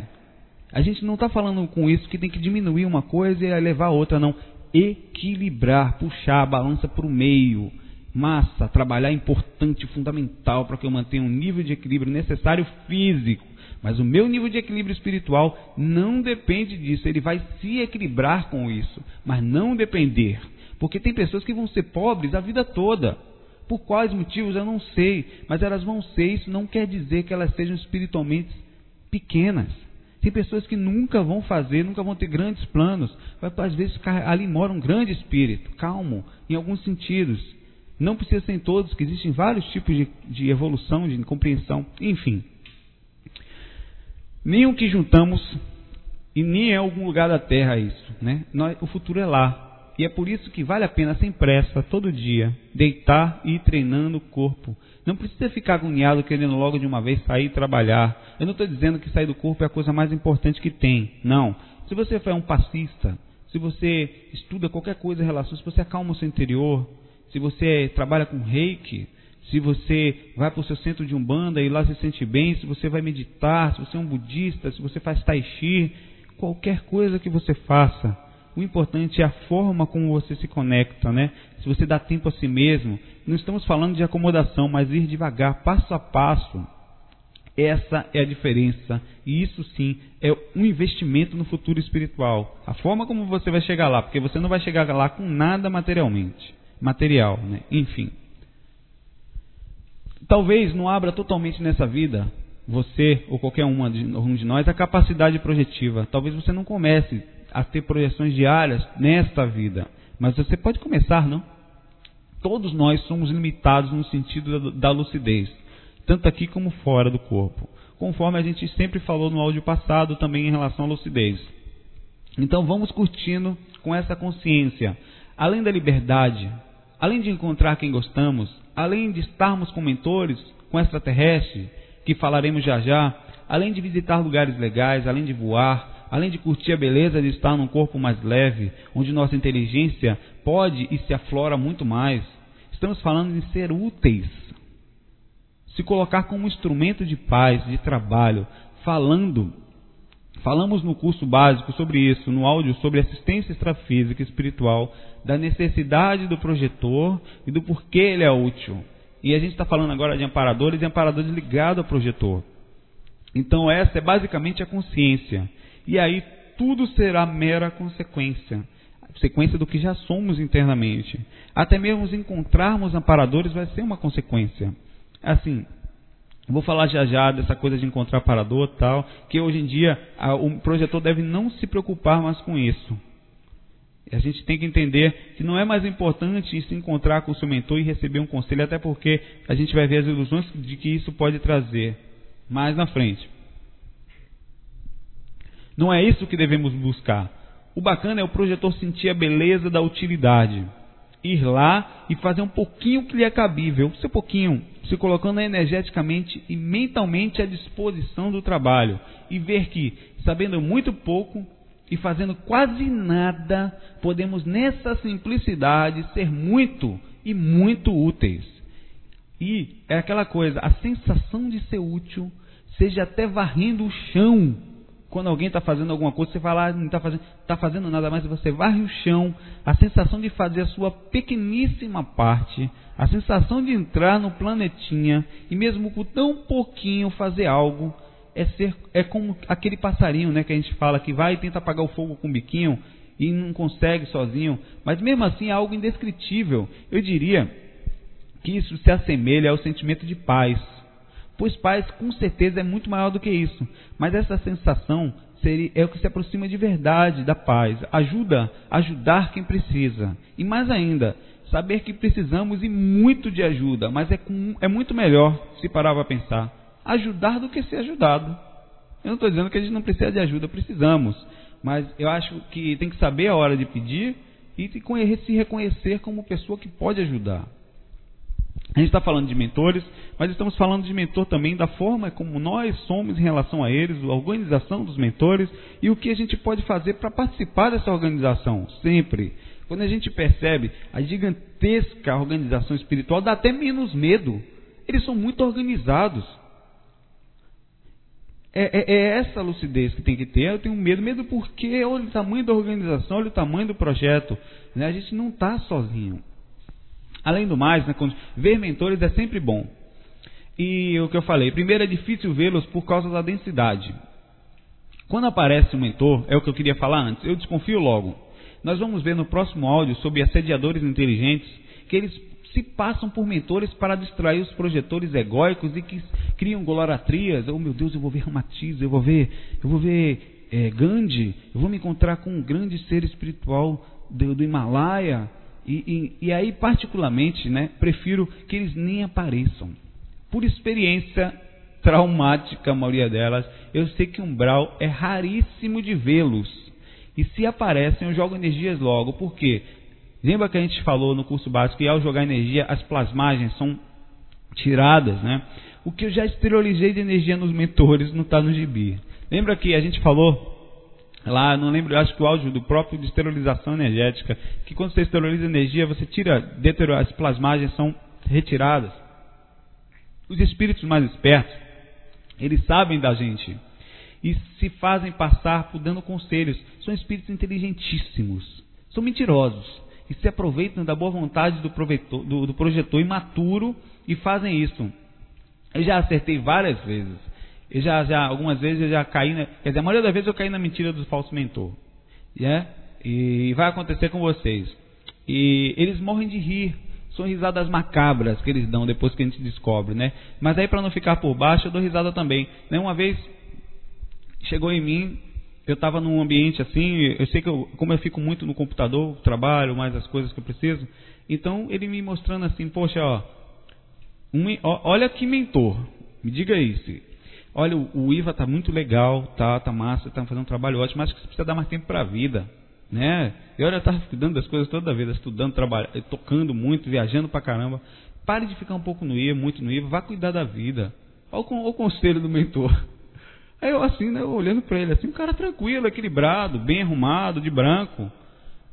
A gente não está falando com isso que tem que diminuir uma coisa e levar a outra, não. Equilibrar, puxar a balança para o meio. Massa, trabalhar é importante, fundamental para que eu mantenha um nível de equilíbrio necessário físico mas o meu nível de equilíbrio espiritual não depende disso. Ele vai se equilibrar com isso, mas não depender. Porque tem pessoas que vão ser pobres a vida toda. Por quais motivos eu não sei, mas elas vão ser. Isso não quer dizer que elas sejam espiritualmente pequenas. Tem pessoas que nunca vão fazer, nunca vão ter grandes planos. Às vezes ali mora um grande espírito, calmo, em alguns sentidos. Não precisa ser em todos, que existem vários tipos de, de evolução, de compreensão, enfim nem o que juntamos e nem é algum lugar da terra isso, né? Nós, o futuro é lá. E é por isso que vale a pena, sem pressa, todo dia, deitar e ir treinando o corpo. Não precisa ficar agoniado querendo logo de uma vez sair e trabalhar. Eu não estou dizendo que sair do corpo é a coisa mais importante que tem. Não. Se você é um passista, se você estuda qualquer coisa em relação, se você acalma o seu interior, se você trabalha com reiki, se você vai para o seu centro de umbanda e lá se sente bem, se você vai meditar, se você é um budista, se você faz tai chi, qualquer coisa que você faça, o importante é a forma como você se conecta, né? Se você dá tempo a si mesmo, não estamos falando de acomodação, mas ir devagar, passo a passo. Essa é a diferença. E isso sim é um investimento no futuro espiritual. A forma como você vai chegar lá, porque você não vai chegar lá com nada materialmente, material, né? Enfim talvez não abra totalmente nessa vida, você ou qualquer uma de, um de nós, a capacidade projetiva. Talvez você não comece a ter projeções diárias nesta vida, Mas você pode começar, não? Todos nós somos limitados no sentido da, lucidez, tanto aqui como fora do corpo, conforme a gente sempre falou no áudio passado também em relação à lucidez. Então vamos curtindo com essa consciência, além da liberdade, além de encontrar quem gostamos, além de estarmos com mentores, com extraterrestres, que falaremos já já, além de visitar lugares legais, além de voar, além de curtir a beleza de estar num corpo mais leve, onde nossa inteligência pode e se aflora muito mais, estamos falando em ser úteis. Se colocar como instrumento de paz, de trabalho, falando. Falamos no curso básico sobre isso, no áudio sobre assistência extrafísica e espiritual, da necessidade do projetor e do porquê ele é útil. E a gente está falando agora de amparadores e amparadores ligados ao projetor. Então, essa é basicamente a consciência. E aí, tudo será mera consequência sequência do que já somos internamente. Até mesmo encontrarmos amparadores vai ser uma consequência. Assim, vou falar já já dessa coisa de encontrar amparador tal, que hoje em dia a, o projetor deve não se preocupar mais com isso. A gente tem que entender que não é mais importante se encontrar com o seu mentor e receber um conselho, até porque a gente vai ver as ilusões de que isso pode trazer mais na frente. Não é isso que devemos buscar. O bacana é o projetor sentir a beleza da utilidade. Ir lá e fazer um pouquinho que lhe é cabível, seu pouquinho, se colocando energeticamente e mentalmente à disposição do trabalho. E ver que, sabendo muito pouco, e fazendo quase nada, podemos nessa simplicidade ser muito e muito úteis. E é aquela coisa, a sensação de ser útil, seja até varrendo o chão. Quando alguém está fazendo alguma coisa, você vai lá, não está fazendo, tá fazendo nada mais, você varre o chão. A sensação de fazer a sua pequeníssima parte, a sensação de entrar no planetinha e mesmo com tão pouquinho fazer algo, é ser é como aquele passarinho, né, que a gente fala que vai e tenta apagar o fogo com o biquinho e não consegue sozinho, mas mesmo assim é algo indescritível. Eu diria que isso se assemelha ao sentimento de paz. Pois paz com certeza é muito maior do que isso, mas essa sensação seria, é o que se aproxima de verdade da paz. Ajuda, ajudar quem precisa. E mais ainda, saber que precisamos e muito de ajuda, mas é, com, é muito melhor se parar para pensar ajudar do que ser ajudado. Eu não estou dizendo que a gente não precisa de ajuda, precisamos. Mas eu acho que tem que saber a hora de pedir e se reconhecer como pessoa que pode ajudar. A gente está falando de mentores, mas estamos falando de mentor também da forma como nós somos em relação a eles, a organização dos mentores e o que a gente pode fazer para participar dessa organização. Sempre. Quando a gente percebe a gigantesca organização espiritual, dá até menos medo. Eles são muito organizados. É, é, é, essa lucidez que tem que ter. Eu tenho medo, medo porque olha o tamanho da organização, olha o tamanho do projeto. Né? A gente não está sozinho. Além do mais, né, ver mentores é sempre bom. E o que eu falei, primeiro é difícil vê-los por causa da densidade. Quando aparece um mentor, é o que eu queria falar antes, eu desconfio logo. Nós vamos ver no próximo áudio sobre assediadores inteligentes que eles se passam por mentores para distrair os projetores egóicos e que criam goloratrias. Oh meu Deus, eu vou ver Ramatiz, eu vou ver, eu vou ver é, Gandhi, eu vou me encontrar com um grande ser espiritual do, do Himalaia. E, e, e aí, particularmente, né, prefiro que eles nem apareçam. Por experiência traumática, a maioria delas, eu sei que umbral é raríssimo de vê-los. E se aparecem, eu jogo energias logo. Por quê? Lembra que a gente falou no curso básico que ao jogar energia, as plasmagens são tiradas, né? O que eu já exteriorizei de energia nos mentores não está no gibi. Lembra que a gente falou lá, não lembro, acho que o áudio do próprio de esterilização energética, que quando você esteriliza energia, você tira, as plasmagens são retiradas. Os espíritos mais espertos, eles sabem da gente e se fazem passar por dando conselhos. São espíritos inteligentíssimos, são mentirosos e se aproveitam da boa vontade do, do, do projetor imaturo e fazem isso. Eu já acertei várias vezes. Eu já, já, algumas vezes eu já caí, na, quer dizer, a maioria das vezes eu caí na mentira do falso mentor. Yeah? E vai acontecer com vocês. E eles morrem de rir. São risadas macabras que eles dão depois que a gente descobre, né? Mas aí para não ficar por baixo, eu dou risada também. Né? Uma vez chegou em mim, eu estava num ambiente assim, eu sei que eu, como eu fico muito no computador, trabalho mais as coisas que eu preciso, então ele me mostrando assim, poxa, ó, um, ó olha que mentor, me diga isso. Olha, o, IVA tá muito legal, tá, tá massa, tá fazendo um trabalho ótimo, mas que você precisa dar mais tempo para a vida, né? Eu já estava cuidando das coisas toda a vida, estudando, trabalhando, tocando muito, viajando pra caramba. Pare de ficar um pouco no IVA, muito no IVA, vá cuidar da vida. Olha o, o conselho do mentor. Aí eu assim, né, olhando para ele, assim, um cara tranquilo, equilibrado, bem arrumado, de branco.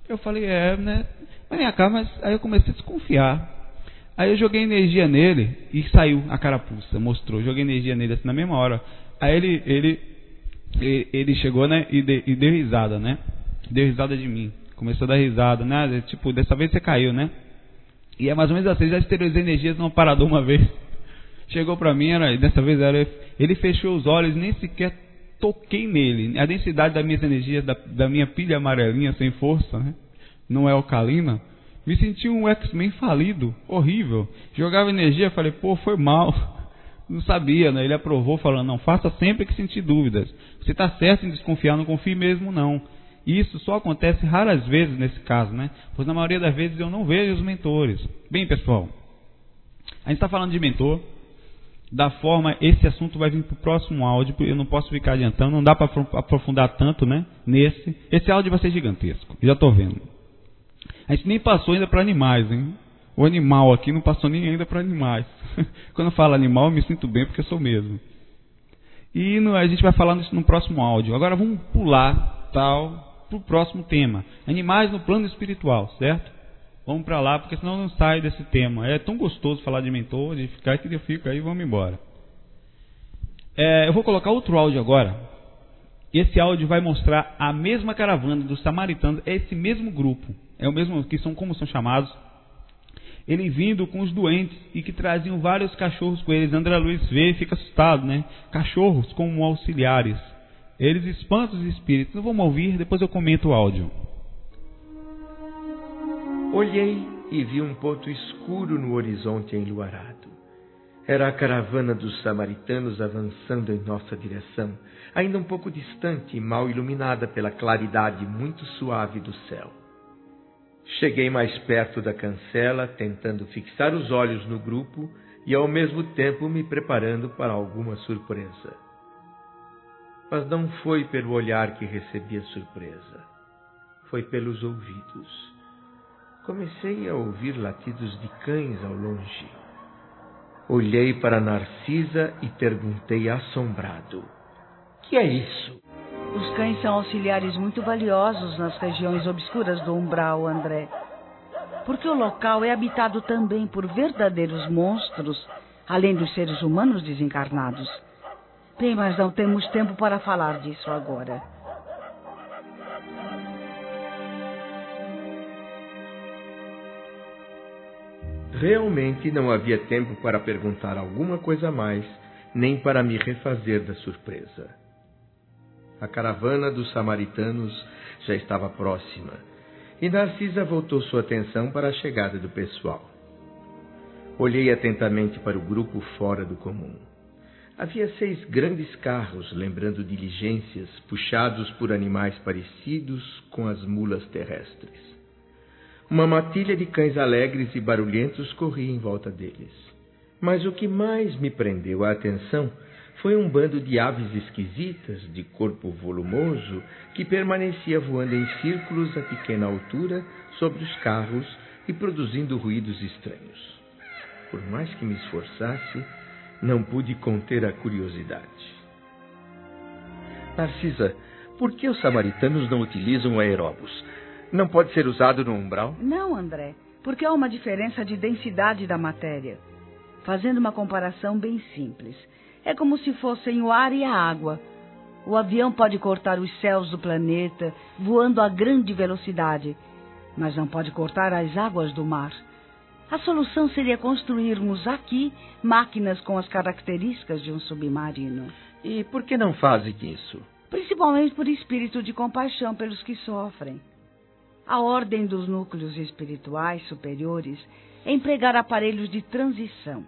Eu falei, é, né? Mas vem cá, mas aí eu comecei a desconfiar. Aí eu joguei energia nele e saiu a carapuça, mostrou. Joguei energia nele assim na mesma hora. Aí ele, ele, ele chegou, né, e, de, e deu risada, né? Deu risada de mim. Começou a dar risada, né? Tipo, dessa vez você caiu, né? E é mais ou menos assim, já esterilizei energias num parador uma vez chegou para mim, era, dessa vez era, ele fechou os olhos, nem sequer toquei nele. A densidade das minhas energias, da, da minha pilha amarelinha sem força, né? não é alcalina, me senti um X-Men falido, horrível. Jogava energia, falei, pô, foi mal. Não sabia, né? Ele aprovou, falando, não, faça sempre que sentir dúvidas. Você está certo em desconfiar, não confie mesmo, não. E isso só acontece raras vezes nesse caso, né? Pois na maioria das vezes eu não vejo os mentores. Bem, pessoal, a gente está falando de mentor, da forma, esse assunto vai vir para o próximo áudio, eu não posso ficar adiantando, não dá para aprofundar tanto né, nesse. Esse áudio vai ser gigantesco, já estou vendo. A gente nem passou ainda para animais, hein? O animal aqui não passou nem ainda para animais. Quando eu falo animal, eu me sinto bem porque eu sou mesmo. E no, a gente vai falar isso no próximo áudio. Agora vamos pular tal para o próximo tema. Animais no plano espiritual, certo? Vamos para lá, porque senão não sai desse tema. É tão gostoso falar de mentor, de ficar que eu fico aí vamos embora. É, eu vou colocar outro áudio agora. Esse áudio vai mostrar a mesma caravana dos samaritanos, é esse mesmo grupo, é o mesmo que são como são chamados. Ele vindo com os doentes e que traziam vários cachorros com eles. André Luiz vê e fica assustado, né? Cachorros como auxiliares. Eles espantam os espíritos. Não vamos ouvir, depois eu comento o áudio. Olhei e vi um ponto escuro no horizonte enluarado. Era a caravana dos samaritanos avançando em nossa direção, ainda um pouco distante e mal iluminada pela claridade muito suave do céu. Cheguei mais perto da cancela, tentando fixar os olhos no grupo e ao mesmo tempo me preparando para alguma surpresa. Mas não foi pelo olhar que recebi a surpresa, foi pelos ouvidos comecei a ouvir latidos de cães ao longe. Olhei para Narcisa e perguntei assombrado: Que é isso? Os cães são auxiliares muito valiosos nas regiões obscuras do umbral, André. Porque o local é habitado também por verdadeiros monstros, além dos seres humanos desencarnados. Bem, mas não temos tempo para falar disso agora. Realmente não havia tempo para perguntar alguma coisa mais, nem para me refazer da surpresa. A caravana dos samaritanos já estava próxima, e Narcisa voltou sua atenção para a chegada do pessoal. Olhei atentamente para o grupo fora do comum. Havia seis grandes carros, lembrando diligências, puxados por animais parecidos com as mulas terrestres. Uma matilha de cães alegres e barulhentos corria em volta deles. Mas o que mais me prendeu a atenção foi um bando de aves esquisitas, de corpo volumoso, que permanecia voando em círculos a pequena altura sobre os carros e produzindo ruídos estranhos. Por mais que me esforçasse, não pude conter a curiosidade. Narcisa, por que os samaritanos não utilizam aeróbus? Não pode ser usado no umbral? Não, André, porque há uma diferença de densidade da matéria. Fazendo uma comparação bem simples, é como se fossem o ar e a água. O avião pode cortar os céus do planeta voando a grande velocidade, mas não pode cortar as águas do mar. A solução seria construirmos aqui máquinas com as características de um submarino. E por que não fazem isso? Principalmente por espírito de compaixão pelos que sofrem. A ordem dos núcleos espirituais superiores é empregar aparelhos de transição.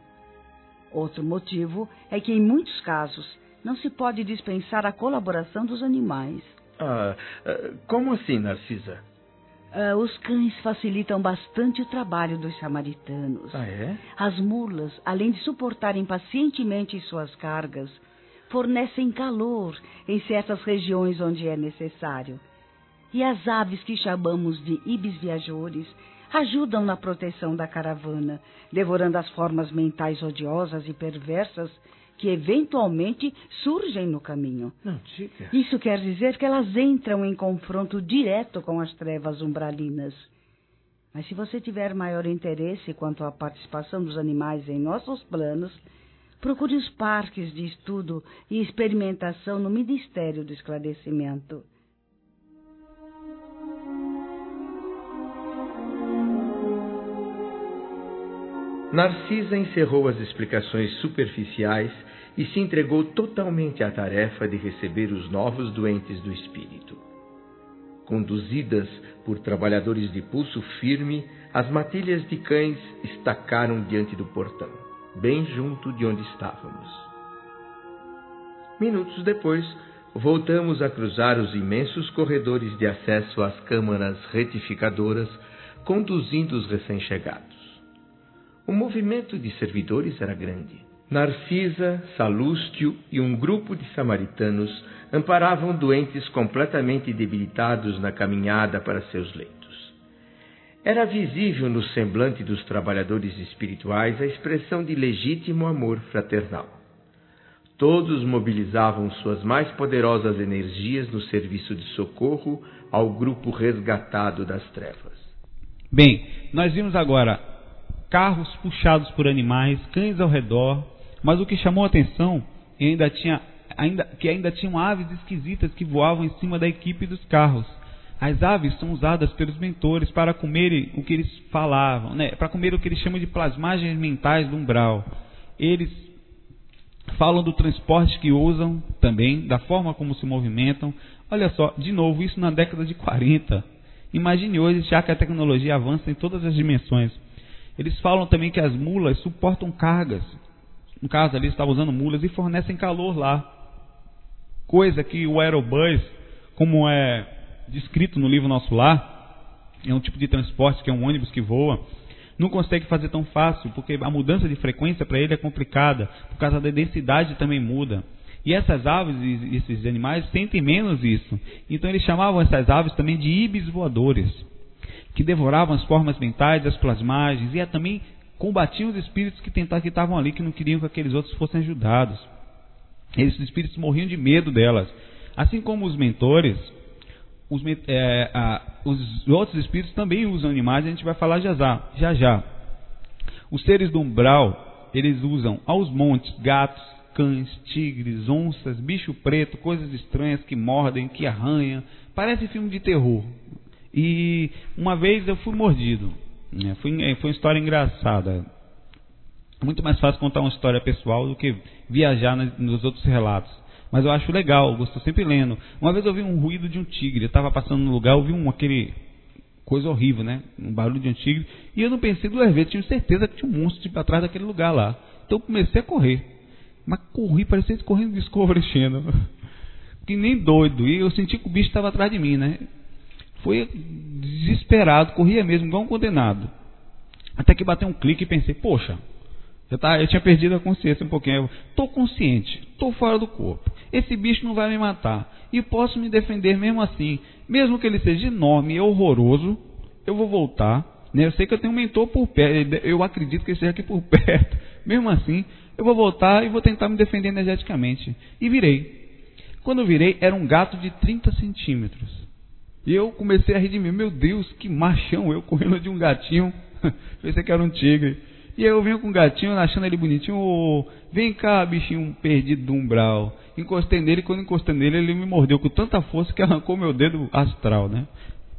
Outro motivo é que, em muitos casos, não se pode dispensar a colaboração dos animais. Ah, ah, como assim, Narcisa? Uh, os cães facilitam bastante o trabalho dos samaritanos. Ah, é? As mulas, além de suportarem pacientemente suas cargas, fornecem calor em certas regiões onde é necessário. E as aves que chamamos de ibis viajores ajudam na proteção da caravana, devorando as formas mentais odiosas e perversas que eventualmente surgem no caminho. Não. Isso quer dizer que elas entram em confronto direto com as trevas umbralinas. Mas se você tiver maior interesse quanto à participação dos animais em nossos planos, procure os parques de estudo e experimentação no Ministério do Esclarecimento. Narcisa encerrou as explicações superficiais e se entregou totalmente à tarefa de receber os novos doentes do espírito. Conduzidas por trabalhadores de pulso firme, as matilhas de cães estacaram diante do portão, bem junto de onde estávamos. Minutos depois, voltamos a cruzar os imensos corredores de acesso às câmaras retificadoras, conduzindo os recém-chegados. O movimento de servidores era grande. Narcisa, Salústio e um grupo de samaritanos amparavam doentes completamente debilitados na caminhada para seus leitos. Era visível no semblante dos trabalhadores espirituais a expressão de legítimo amor fraternal. Todos mobilizavam suas mais poderosas energias no serviço de socorro ao grupo resgatado das trevas. Bem, nós vimos agora carros puxados por animais, cães ao redor, mas o que chamou a atenção ainda tinha, ainda, que ainda tinham aves esquisitas que voavam em cima da equipe dos carros. As aves são usadas pelos mentores para comerem o que eles falavam, né? para comer o que eles chamam de plasmagens mentais do umbral. Eles falam do transporte que usam também, da forma como se movimentam. Olha só, de novo, isso na década de 40. Imagine hoje, já que a tecnologia avança em todas as dimensões. Eles falam também que as mulas suportam cargas. No caso ali, estavam usando mulas e fornecem calor lá. Coisa que o aerobus, como é descrito no livro Nosso Lar, é um tipo de transporte que é um ônibus que voa, não consegue fazer tão fácil, porque a mudança de frequência para ele é complicada, por causa da densidade também muda. E essas aves e esses animais sentem menos isso. Então eles chamavam essas aves também de ibis voadores que devoravam as formas mentais, as plasmagens, e também combatiam os espíritos que tentavam, estavam ali, que não queriam que aqueles outros fossem ajudados. Esses espíritos morriam de medo delas. Assim como os mentores, os, é, a, os outros espíritos também usam animais, a gente vai falar já. já, já. Os seres do umbral, eles usam aos montes gatos, cães, tigres, onças, bicho preto, coisas estranhas que mordem, que arranham. Parece filme de terror. E uma vez eu fui mordido. Né? Foi, é, foi uma história engraçada. Muito mais fácil contar uma história pessoal do que viajar nos outros relatos. Mas eu acho legal, eu sempre lendo. Uma vez eu vi um ruído de um tigre. Eu estava passando no lugar, eu vi um, aquele coisa horrível, né? Um barulho de um tigre. E eu não pensei duas vezes, tinha certeza que tinha um monstro tipo, atrás daquele lugar lá. Então eu comecei a correr. Mas corri, parecia correndo de escova. Que nem doido. E eu senti que o bicho estava atrás de mim, né? Foi desesperado, corria mesmo, igual um condenado. Até que bateu um clique e pensei, poxa, eu, tá, eu tinha perdido a consciência um pouquinho. Estou consciente, estou fora do corpo. Esse bicho não vai me matar. E posso me defender mesmo assim. Mesmo que ele seja enorme e horroroso, eu vou voltar. Né? Eu sei que eu tenho um mentor por perto, eu acredito que ele esteja aqui por perto. Mesmo assim, eu vou voltar e vou tentar me defender energeticamente. E virei. Quando eu virei, era um gato de 30 centímetros. E eu comecei a rir de mim. Meu Deus, que machão eu correndo de um gatinho. Pensei que era um tigre. E eu venho com um gatinho, achando ele bonitinho. Oh, vem cá, bichinho perdido do umbral. Encostei nele, quando encostei nele, ele me mordeu com tanta força que arrancou meu dedo astral, né?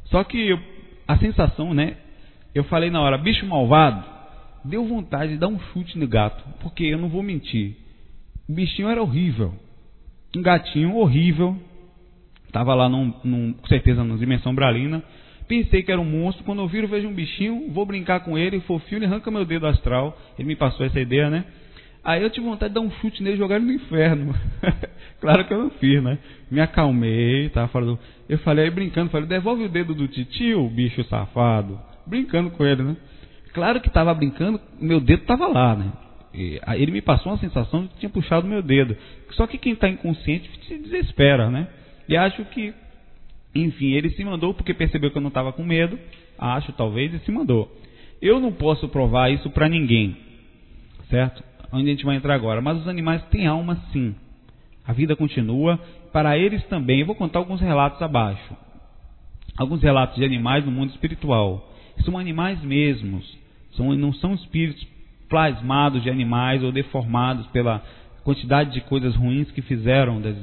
Só que eu, a sensação, né? Eu falei na hora, bicho malvado, deu vontade de dar um chute no gato. Porque eu não vou mentir. O bichinho era horrível. Um gatinho horrível, Estava lá, num, num, com certeza, na dimensão bralina. Pensei que era um monstro. Quando eu viro, vejo um bichinho, vou brincar com ele, fofinho, ele arranca meu dedo astral. Ele me passou essa ideia, né? Aí eu tive vontade de dar um chute nele e jogar ele no inferno. claro que eu não fiz, né? Me acalmei, tava fora do. Eu falei aí brincando, falei, devolve o dedo do titio, bicho safado. Brincando com ele, né? Claro que estava brincando, meu dedo estava lá, né? E, ele me passou uma sensação de que tinha puxado meu dedo. Só que quem está inconsciente se desespera, né? E acho que, enfim, ele se mandou porque percebeu que eu não estava com medo, acho talvez, e se mandou. Eu não posso provar isso para ninguém, certo? Onde a gente vai entrar agora. Mas os animais têm alma sim. A vida continua. Para eles também. Eu vou contar alguns relatos abaixo. Alguns relatos de animais no mundo espiritual. São animais mesmos. São, não são espíritos plasmados de animais ou deformados pela quantidade de coisas ruins que fizeram, das,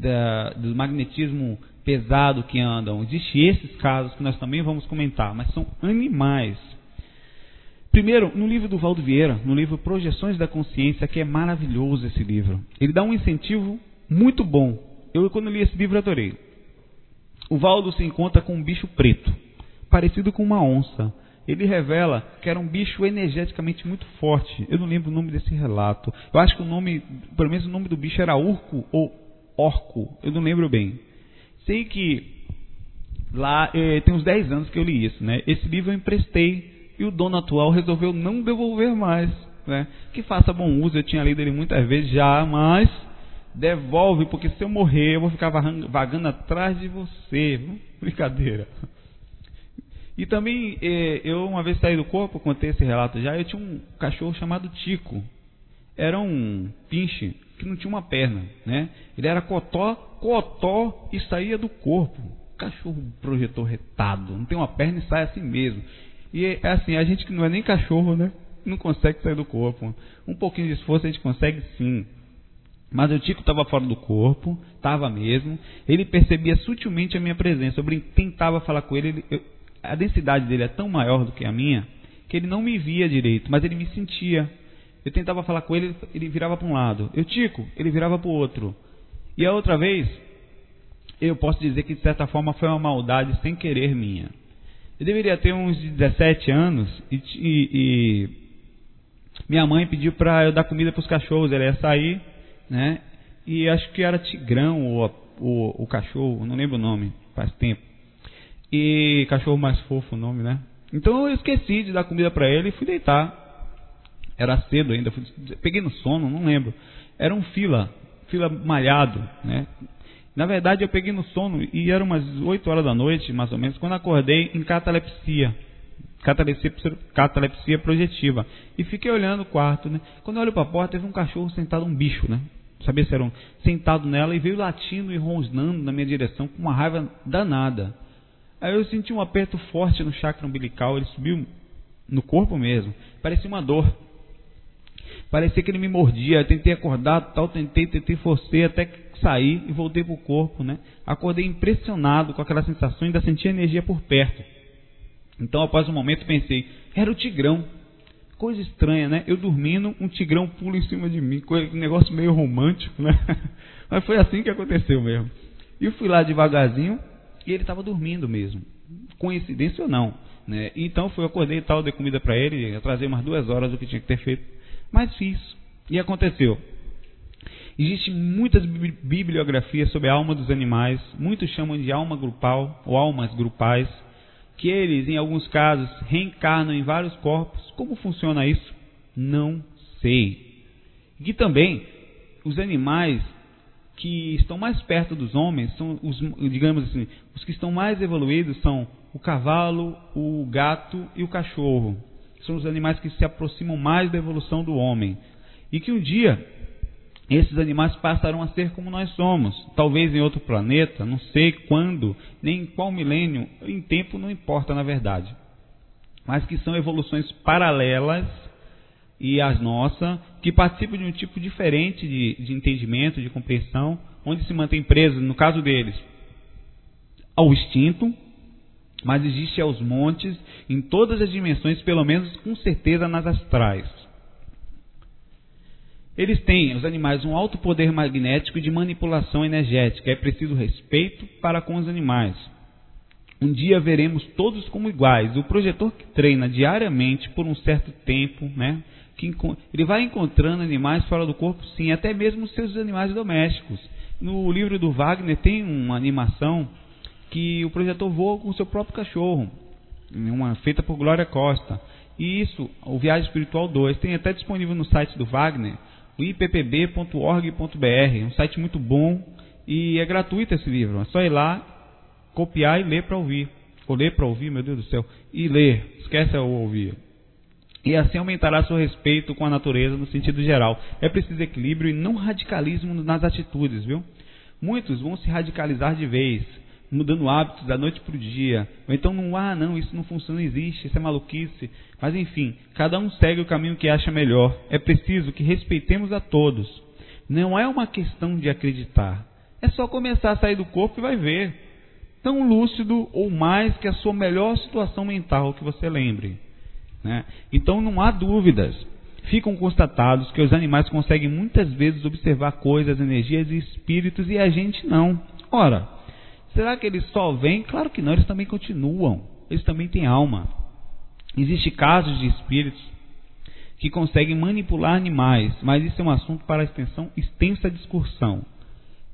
da, do magnetismo pesado que andam. Existem esses casos que nós também vamos comentar, mas são animais. Primeiro, no livro do Valdo Vieira, no livro Projeções da Consciência, que é maravilhoso esse livro. Ele dá um incentivo muito bom. Eu, quando li esse livro, adorei. O Valdo se encontra com um bicho preto, parecido com uma onça ele revela que era um bicho energeticamente muito forte. Eu não lembro o nome desse relato. Eu acho que o nome, pelo menos o nome do bicho era Urco ou Orco. Eu não lembro bem. Sei que lá eh, tem uns 10 anos que eu li isso, né? Esse livro eu emprestei e o dono atual resolveu não devolver mais, né? Que faça bom uso. Eu tinha lido ele muitas vezes já, mas devolve porque se eu morrer eu vou ficar vagando atrás de você. Brincadeira. E também, eh, eu uma vez saí do corpo, contei esse relato já, eu tinha um cachorro chamado Tico. Era um pinche que não tinha uma perna, né? Ele era cotó, cotó e saía do corpo. Cachorro projetor retado, não tem uma perna e sai assim mesmo. E é assim, a gente que não é nem cachorro, né? Não consegue sair do corpo. Um pouquinho de esforço a gente consegue sim. Mas o Tico estava fora do corpo, estava mesmo. Ele percebia sutilmente a minha presença. Eu tentava falar com ele, ele eu, a densidade dele é tão maior do que a minha que ele não me via direito, mas ele me sentia. Eu tentava falar com ele, ele virava para um lado. Eu tico, ele virava para o outro. E a outra vez, eu posso dizer que de certa forma foi uma maldade sem querer minha. Eu deveria ter uns 17 anos e, e, e minha mãe pediu para eu dar comida para os cachorros. Ela ia sair, né? E acho que era Tigrão ou o, o cachorro, não lembro o nome, faz tempo. E cachorro mais fofo o nome, né? Então eu esqueci de dar comida para ele e fui deitar. Era cedo ainda, fui, peguei no sono, não lembro. Era um fila, fila malhado, né? Na verdade eu peguei no sono e eram umas 8 horas da noite, mais ou menos, quando acordei em catalepsia. Catalepsia, catalepsia projetiva. E fiquei olhando o quarto, né? Quando eu olho para a porta, teve um cachorro sentado, um bicho, né? Sabia se era um sentado nela e veio latindo e rosnando na minha direção com uma raiva danada. Aí eu senti um aperto forte no chakra umbilical, ele subiu no corpo mesmo. Parecia uma dor. Parecia que ele me mordia. Eu tentei acordar, tal, tentei, tentei, forcei até que saí e voltei para o corpo, né? Acordei impressionado com aquela sensação, ainda senti a energia por perto. Então, após um momento, pensei, era o tigrão. Coisa estranha, né? Eu dormindo, um tigrão pula em cima de mim, um negócio meio romântico, né? Mas foi assim que aconteceu mesmo. E eu fui lá devagarzinho, e ele estava dormindo mesmo. Coincidência ou não. Né? Então fui, acordei e tal, dei comida para ele, atrasei umas duas horas do que tinha que ter feito. Mas fiz. E aconteceu. Existem muitas bibliografias sobre a alma dos animais, muitos chamam de alma grupal ou almas grupais, que eles, em alguns casos, reencarnam em vários corpos. Como funciona isso? Não sei. E também os animais que estão mais perto dos homens são os, digamos assim, os que estão mais evoluídos são o cavalo, o gato e o cachorro. São os animais que se aproximam mais da evolução do homem. E que um dia esses animais passarão a ser como nós somos, talvez em outro planeta, não sei quando, nem em qual milênio, em tempo não importa na verdade. Mas que são evoluções paralelas e as nossas, que participam de um tipo diferente de, de entendimento, de compreensão, onde se mantém preso, no caso deles, ao instinto, mas existe aos montes, em todas as dimensões, pelo menos com certeza nas astrais. Eles têm, os animais, um alto poder magnético de manipulação energética. É preciso respeito para com os animais. Um dia veremos todos como iguais. O projetor que treina diariamente por um certo tempo, né, que ele vai encontrando animais fora do corpo, sim, até mesmo seus animais domésticos. No livro do Wagner tem uma animação que o projetor voa com o seu próprio cachorro, uma feita por Glória Costa. E isso, o Viagem Espiritual 2, tem até disponível no site do Wagner, o ippb.org.br, um site muito bom e é gratuito esse livro. É só ir lá, copiar e ler para ouvir. Ou ler para ouvir, meu Deus do céu, e ler, esquece o ouvir. E assim aumentará seu respeito com a natureza no sentido geral. É preciso equilíbrio e não radicalismo nas atitudes, viu? Muitos vão se radicalizar de vez, mudando hábitos da noite para o dia. Ou então, não, ah, não, isso não funciona, não existe, isso é maluquice. Mas enfim, cada um segue o caminho que acha melhor. É preciso que respeitemos a todos. Não é uma questão de acreditar. É só começar a sair do corpo e vai ver. Tão lúcido ou mais que a sua melhor situação mental que você lembre. Né? Então não há dúvidas. Ficam constatados que os animais conseguem muitas vezes observar coisas, energias e espíritos e a gente não. Ora, Será que eles só vêm? Claro que não, eles também continuam. Eles também têm alma. Existem casos de espíritos que conseguem manipular animais, mas isso é um assunto para extensão, extensa discussão.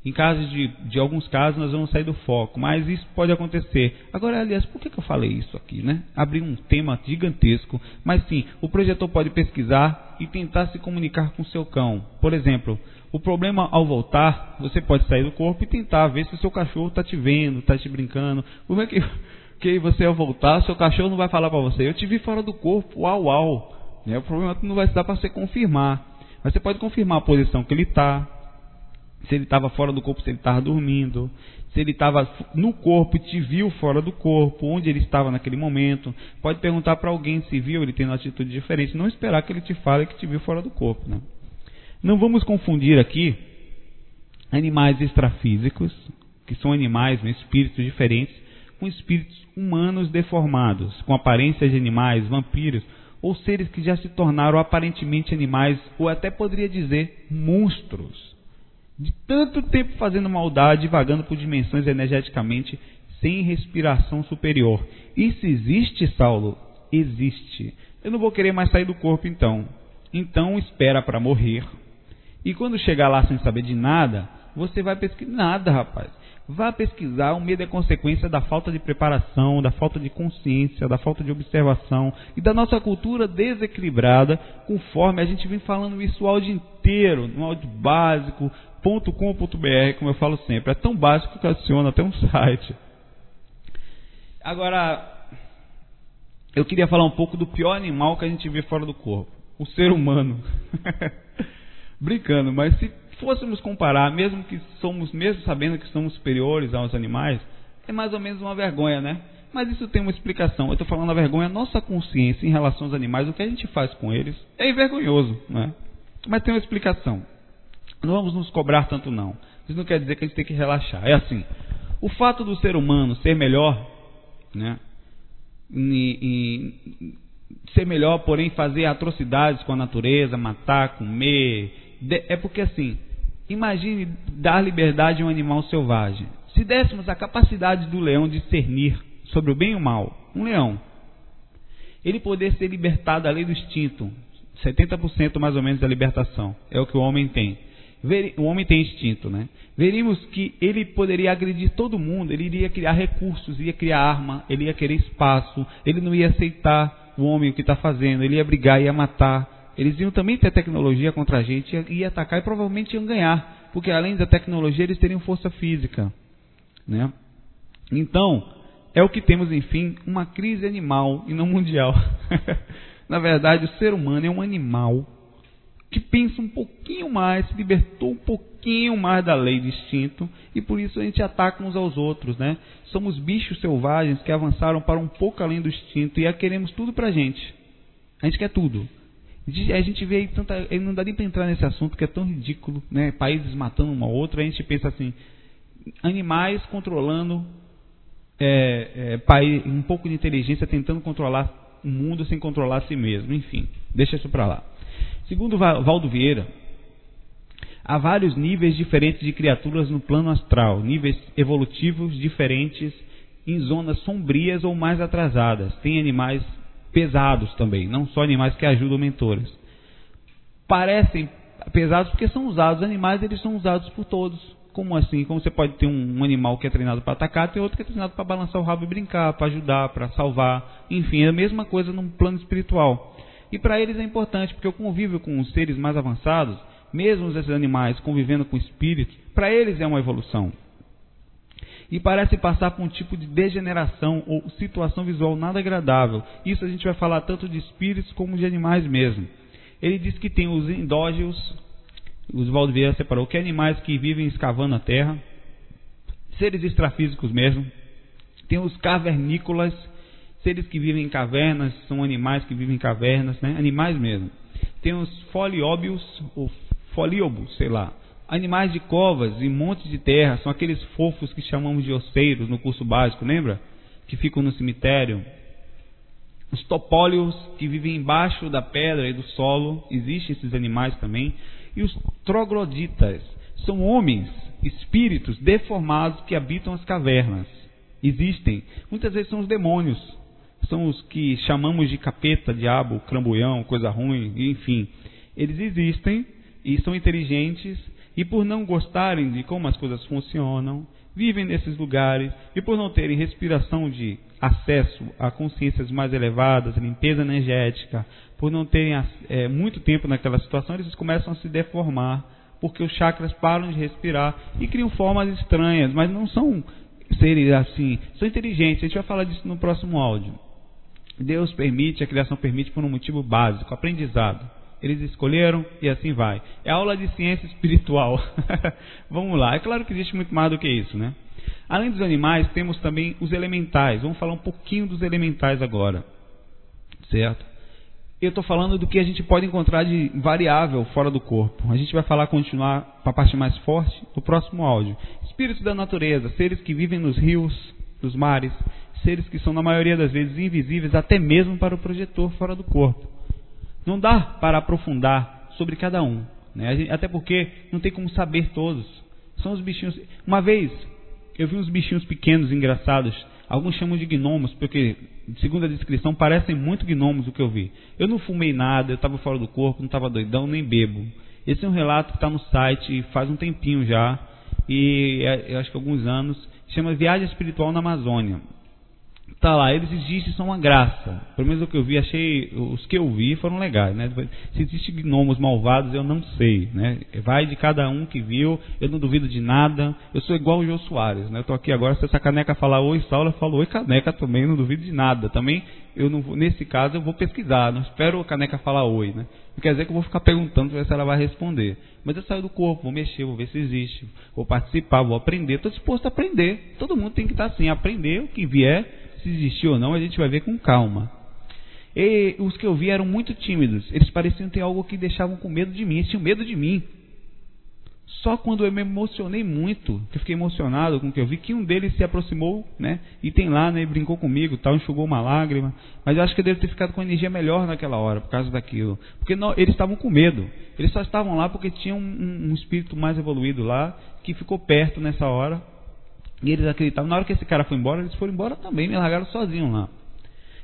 Em casos de, de alguns casos nós vamos sair do foco, mas isso pode acontecer. Agora, aliás, por que, eu falei isso aqui, né? Abrir um tema gigantesco, mas sim, o projetor pode pesquisar e tentar se comunicar com seu cão. Por exemplo, o problema ao voltar, você pode sair do corpo e tentar ver se o seu cachorro está te vendo, está te brincando. Como é que, que você ao voltar, seu cachorro não vai falar para você, eu te vi fora do corpo, uau, uau. Né? O problema é não vai dar para você confirmar. Mas você pode confirmar a posição que ele está, se ele estava fora do corpo, se ele estava dormindo, se ele estava no corpo e te viu fora do corpo, onde ele estava naquele momento. Pode perguntar para alguém se viu ele tendo uma atitude diferente, não esperar que ele te fale que te viu fora do corpo. Né? Não vamos confundir aqui animais extrafísicos, que são animais, né, espíritos diferentes, com espíritos humanos deformados, com aparência de animais, vampiros, ou seres que já se tornaram aparentemente animais, ou até poderia dizer monstros de tanto tempo fazendo maldade, vagando por dimensões energeticamente sem respiração superior. Isso existe, Saulo? Existe. Eu não vou querer mais sair do corpo então. Então espera para morrer. E quando chegar lá sem saber de nada, você vai pesquisar nada, rapaz. Vá pesquisar, o medo é consequência da falta de preparação, da falta de consciência, da falta de observação e da nossa cultura desequilibrada, conforme a gente vem falando isso o áudio inteiro, no áudio básico, .com.br, como eu falo sempre. É tão básico que adiciona até um site. Agora, eu queria falar um pouco do pior animal que a gente vê fora do corpo: o ser humano. Brincando, mas se fôssemos comparar, mesmo que somos, mesmo sabendo que somos superiores aos animais, é mais ou menos uma vergonha, né? Mas isso tem uma explicação. Eu estou falando a vergonha, nossa consciência em relação aos animais, o que a gente faz com eles é envergonhoso, né? Mas tem uma explicação. Não vamos nos cobrar tanto não. Isso não quer dizer que a gente tem que relaxar. É assim. O fato do ser humano ser melhor, né? E, e, ser melhor, porém fazer atrocidades com a natureza, matar, comer, é porque assim, imagine dar liberdade a um animal selvagem. Se dessemos a capacidade do leão de discernir sobre o bem e o mal, um leão, ele poder ser libertado da lei do instinto, 70% mais ou menos da libertação, é o que o homem tem o homem tem instinto, né? Veríamos que ele poderia agredir todo mundo, ele iria criar recursos, ia criar arma, ele ia querer espaço, ele não ia aceitar o homem o que está fazendo, ele ia brigar, ia matar. Eles iam também ter tecnologia contra a gente, ia atacar e provavelmente iam ganhar, porque além da tecnologia eles teriam força física, né? Então, é o que temos, enfim, uma crise animal e não mundial. Na verdade, o ser humano é um animal que pensa um pouquinho mais, se libertou um pouquinho mais da lei de instinto e por isso a gente ataca uns aos outros, né? Somos bichos selvagens que avançaram para um pouco além do instinto e queremos tudo pra gente. A gente quer tudo. A gente vê aí tanta. Não dá nem para entrar nesse assunto que é tão ridículo, né? Países matando um ao outro, a gente pensa assim: animais controlando é, é, um pouco de inteligência, tentando controlar o mundo sem controlar a si mesmo. Enfim, deixa isso para lá. Segundo Valdo Vieira, há vários níveis diferentes de criaturas no plano astral, níveis evolutivos diferentes em zonas sombrias ou mais atrasadas. Tem animais pesados também, não só animais que ajudam mentores. parecem pesados porque são usados. Os animais eles são usados por todos. Como assim? Como você pode ter um, animal que é treinado para atacar, tem outro que é treinado para balançar o rabo e brincar, para ajudar, para salvar. Enfim, é a mesma coisa no plano espiritual. E para eles é importante, porque o convívio com os seres mais avançados, mesmo esses animais convivendo com espíritos, para eles é uma evolução. E parece passar por um tipo de degeneração ou situação visual nada agradável. Isso a gente vai falar tanto de espíritos como de animais mesmo. Ele diz que tem os endógeos, os Vieira separou, que é animais que vivem escavando a terra, seres extrafísicos mesmo. Tem os cavernícolas, seres que vivem em cavernas, são animais que vivem em cavernas, né? animais mesmo. Tem os folióbios, ou foliobos, sei lá, animais de covas e montes de terra, são aqueles fofos que chamamos de oceiros no curso básico, lembra? Que ficam no cemitério. Os topóleos que vivem embaixo da pedra e do solo, existem esses animais também. E os trogloditas são homens, espíritos deformados que habitam as cavernas. Existem. Muitas vezes são os demônios. São os que chamamos de capeta, diabo, crambuião, coisa ruim, enfim. Eles existem e são inteligentes e por não gostarem de como as coisas funcionam, vivem nesses lugares e por não terem respiração de acesso a consciências mais elevadas, limpeza energética, por não terem é, muito tempo naquela situação, eles começam a se deformar, porque os chakras param de respirar e criam formas estranhas, mas não são seres assim, são inteligentes. A gente vai falar disso no próximo áudio. Deus permite, a criação permite por um motivo básico, aprendizado. Eles escolheram e assim vai. É aula de ciência espiritual. Vamos lá. É claro que existe muito mais do que isso, né? Além dos animais, temos também os elementais. Vamos falar um pouquinho dos elementais agora. Certo? Eu estou falando do que a gente pode encontrar de variável fora do corpo. A gente vai falar, continuar para a parte mais forte no próximo áudio. Espíritos da natureza, seres que vivem nos rios, nos mares, seres que são, na maioria das vezes, invisíveis até mesmo para o projetor fora do corpo. Não dá para aprofundar sobre cada um, né? até porque não tem como saber todos. São os bichinhos. Uma vez eu vi uns bichinhos pequenos, engraçados. Alguns chamam de gnomos, porque, segundo a descrição, parecem muito gnomos o que eu vi. Eu não fumei nada, eu estava fora do corpo, não estava doidão, nem bebo. Esse é um relato que está no site faz um tempinho já, e é, eu acho que alguns anos, chama Viagem Espiritual na Amazônia tá lá, eles existem, são uma graça. Pelo menos o que eu vi, achei, os que eu vi foram legais, né? Se existem gnomos malvados, eu não sei, né? Vai de cada um que viu, eu não duvido de nada. Eu sou igual o Jô Soares, né? Eu tô aqui agora, se essa caneca falar oi, Saulo, eu falo oi, caneca também, não duvido de nada. Também, eu não nesse caso, eu vou pesquisar, não espero a caneca falar oi, né? Não quer dizer que eu vou ficar perguntando se ela vai responder. Mas eu saio do corpo, vou mexer, vou ver se existe, vou participar, vou aprender. Estou disposto a aprender. Todo mundo tem que estar assim, aprender o que vier se existiu ou não, a gente vai ver com calma. E os que eu vi eram muito tímidos. Eles pareciam ter algo que deixavam com medo de mim. Eles tinham medo de mim. Só quando eu me emocionei muito, que eu fiquei emocionado com o que eu vi, que um deles se aproximou, né? E tem lá, né? Brincou comigo, tal, enxugou uma lágrima. Mas eu acho que eu devo ter ficado com energia melhor naquela hora, por causa daquilo. Porque não, eles estavam com medo. Eles só estavam lá porque tinham um, um espírito mais evoluído lá, que ficou perto nessa hora e eles acreditavam. Na hora que esse cara foi embora, eles foram embora também, me largaram sozinho lá.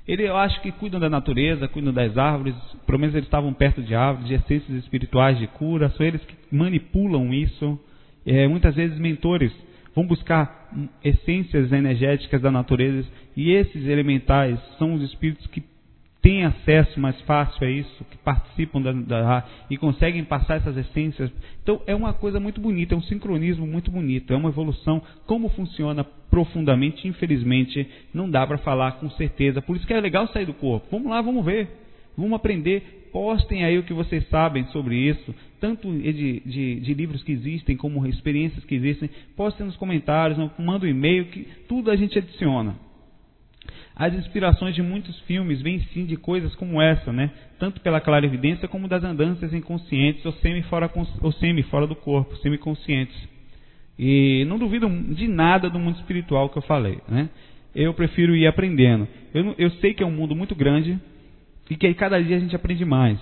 Ele, eu acho que cuidam da natureza, cuidam das árvores, pelo menos eles estavam perto de árvores, de essências espirituais de cura, são eles que manipulam isso. É, muitas vezes mentores vão buscar essências energéticas da natureza e esses elementais são os espíritos que têm acesso mais fácil a isso, que participam da, da, e conseguem passar essas essências. Então é uma coisa muito bonita, é um sincronismo muito bonito, é uma evolução. Como funciona profundamente, infelizmente, não dá para falar com certeza. Por isso que é legal sair do corpo. Vamos lá, vamos ver, vamos aprender. Postem aí o que vocês sabem sobre isso, tanto de, de, de livros que existem, como experiências que existem. Postem nos comentários, manda um e-mail, que tudo a gente adiciona. As inspirações de muitos filmes vêm sim de coisas como essa, né? Tanto pela clarividência como das andanças inconscientes ou semi fora, ou semi fora do corpo, semiconscientes. E não duvido de nada do mundo espiritual que eu falei, né? Eu prefiro ir aprendendo. Eu, eu sei que é um mundo muito grande e que aí cada dia a gente aprende mais.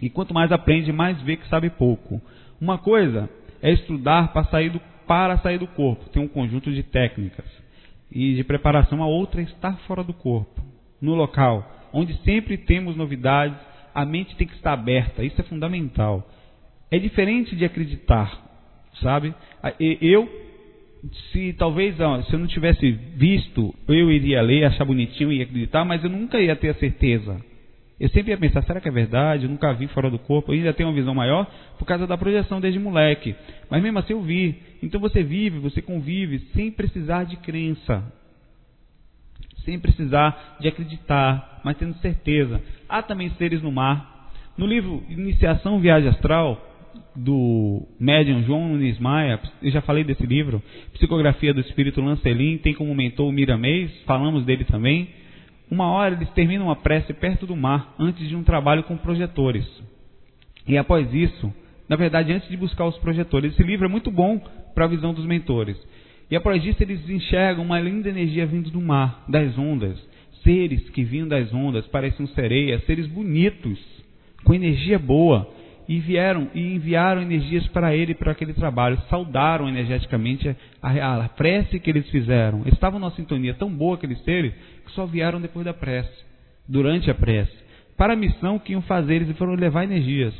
E quanto mais aprende, mais vê que sabe pouco. Uma coisa é estudar para sair do, para sair do corpo. Tem um conjunto de técnicas e de preparação, a outra é estar fora do corpo, no local, onde sempre temos novidades, a mente tem que estar aberta, isso é fundamental. É diferente de acreditar, sabe? Eu, se talvez, se eu não tivesse visto, eu iria ler, achar bonitinho e acreditar, mas eu nunca ia ter a certeza. Eu sempre ia pensar, será que é verdade? Eu nunca vi fora do corpo. Eu ainda tenho uma visão maior por causa da projeção desde moleque. Mas mesmo assim eu vi. Então você vive, você convive sem precisar de crença. Sem precisar de acreditar, mas tendo certeza. Há também seres no mar. No livro Iniciação Viagem Astral, do médium João Nunes Maia, eu já falei desse livro, Psicografia do Espírito Lancelin, tem como mentor o Miramês, falamos dele também. Uma hora eles terminam uma prece perto do mar, antes de um trabalho com projetores. E após isso, na verdade, antes de buscar os projetores, esse livro é muito bom para a visão dos mentores. E após isso, eles enxergam uma linda energia vindo do mar, das ondas. Seres que vinham das ondas, pareciam sereias, seres bonitos, com energia boa, e vieram e enviaram energias para ele para aquele trabalho, saudaram energeticamente a, a, prece que eles fizeram. Eles estavam numa sintonia tão boa aqueles seres que só vieram depois da prece, durante a prece, para a missão que iam fazer, eles foram levar energias.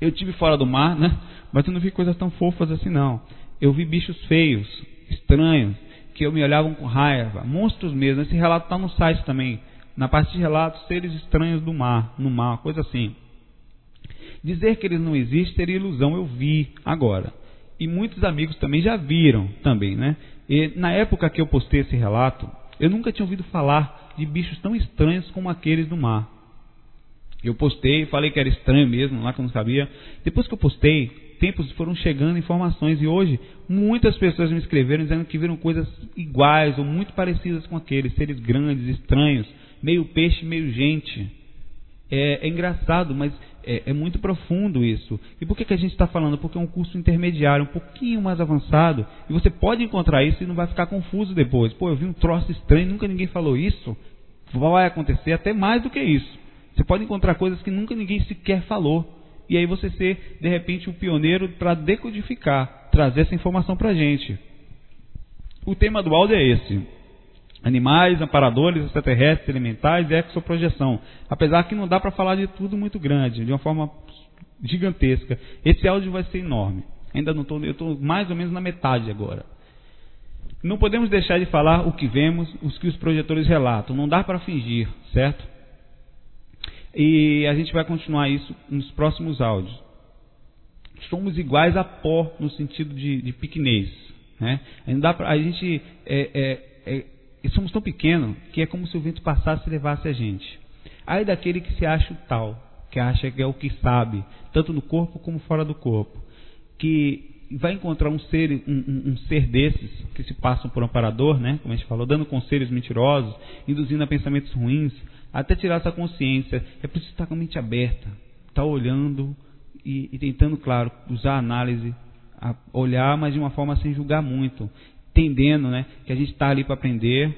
Eu tive fora do mar, né? Mas eu não vi coisas tão fofas assim não. Eu vi bichos feios, estranhos, que eu me olhavam com raiva, monstros mesmo. Esse relato está no site também, na parte de relatos, seres estranhos do mar, no mar, coisa assim. Dizer que eles não existem seria ilusão, eu vi agora. E muitos amigos também já viram também, né? E na época que eu postei esse relato, eu nunca tinha ouvido falar de bichos tão estranhos como aqueles do mar. Eu postei, falei que era estranho mesmo, lá que eu não sabia. Depois que eu postei, tempos foram chegando informações e hoje muitas pessoas me escreveram dizendo que viram coisas iguais ou muito parecidas com aqueles, seres grandes, estranhos, meio peixe, meio gente. É, é engraçado, mas é, é, muito profundo isso. E por que, que a gente está falando? Porque é um curso intermediário, um pouquinho mais avançado, e você pode encontrar isso e não vai ficar confuso depois. Pô, eu vi um troço estranho, nunca ninguém falou isso. Vai acontecer até mais do que isso. Você pode encontrar coisas que nunca ninguém sequer falou. E aí você ser, de repente, o um pioneiro para decodificar, trazer essa informação para a gente. O tema do áudio é esse animais, amparadores, extraterrestres, elementais e exoprojeção. Apesar que não dá para falar de tudo muito grande, de uma forma gigantesca. Esse áudio vai ser enorme. Ainda não estou, eu estou mais ou menos na metade agora. Não podemos deixar de falar o que vemos, os que os projetores relatam. Não dá para fingir, certo? E a gente vai continuar isso nos próximos áudios. Somos iguais a pó no sentido de, de piquenês. Né? A, pra, a gente é, é, é e somos tão pequenos que é como se o vento passasse e levasse a gente. Aí daquele que se acha o tal, que acha que é o que sabe, tanto no corpo como fora do corpo, que vai encontrar um ser, um, um, ser desses que se passam por um amparador, né, como a gente falou, dando conselhos mentirosos, induzindo a pensamentos ruins, até tirar essa consciência. É preciso estar com a mente aberta, estar tá olhando e, e tentando, claro, usar a análise, a olhar, mas de uma forma sem julgar muito entendendo né, que a gente está ali para aprender.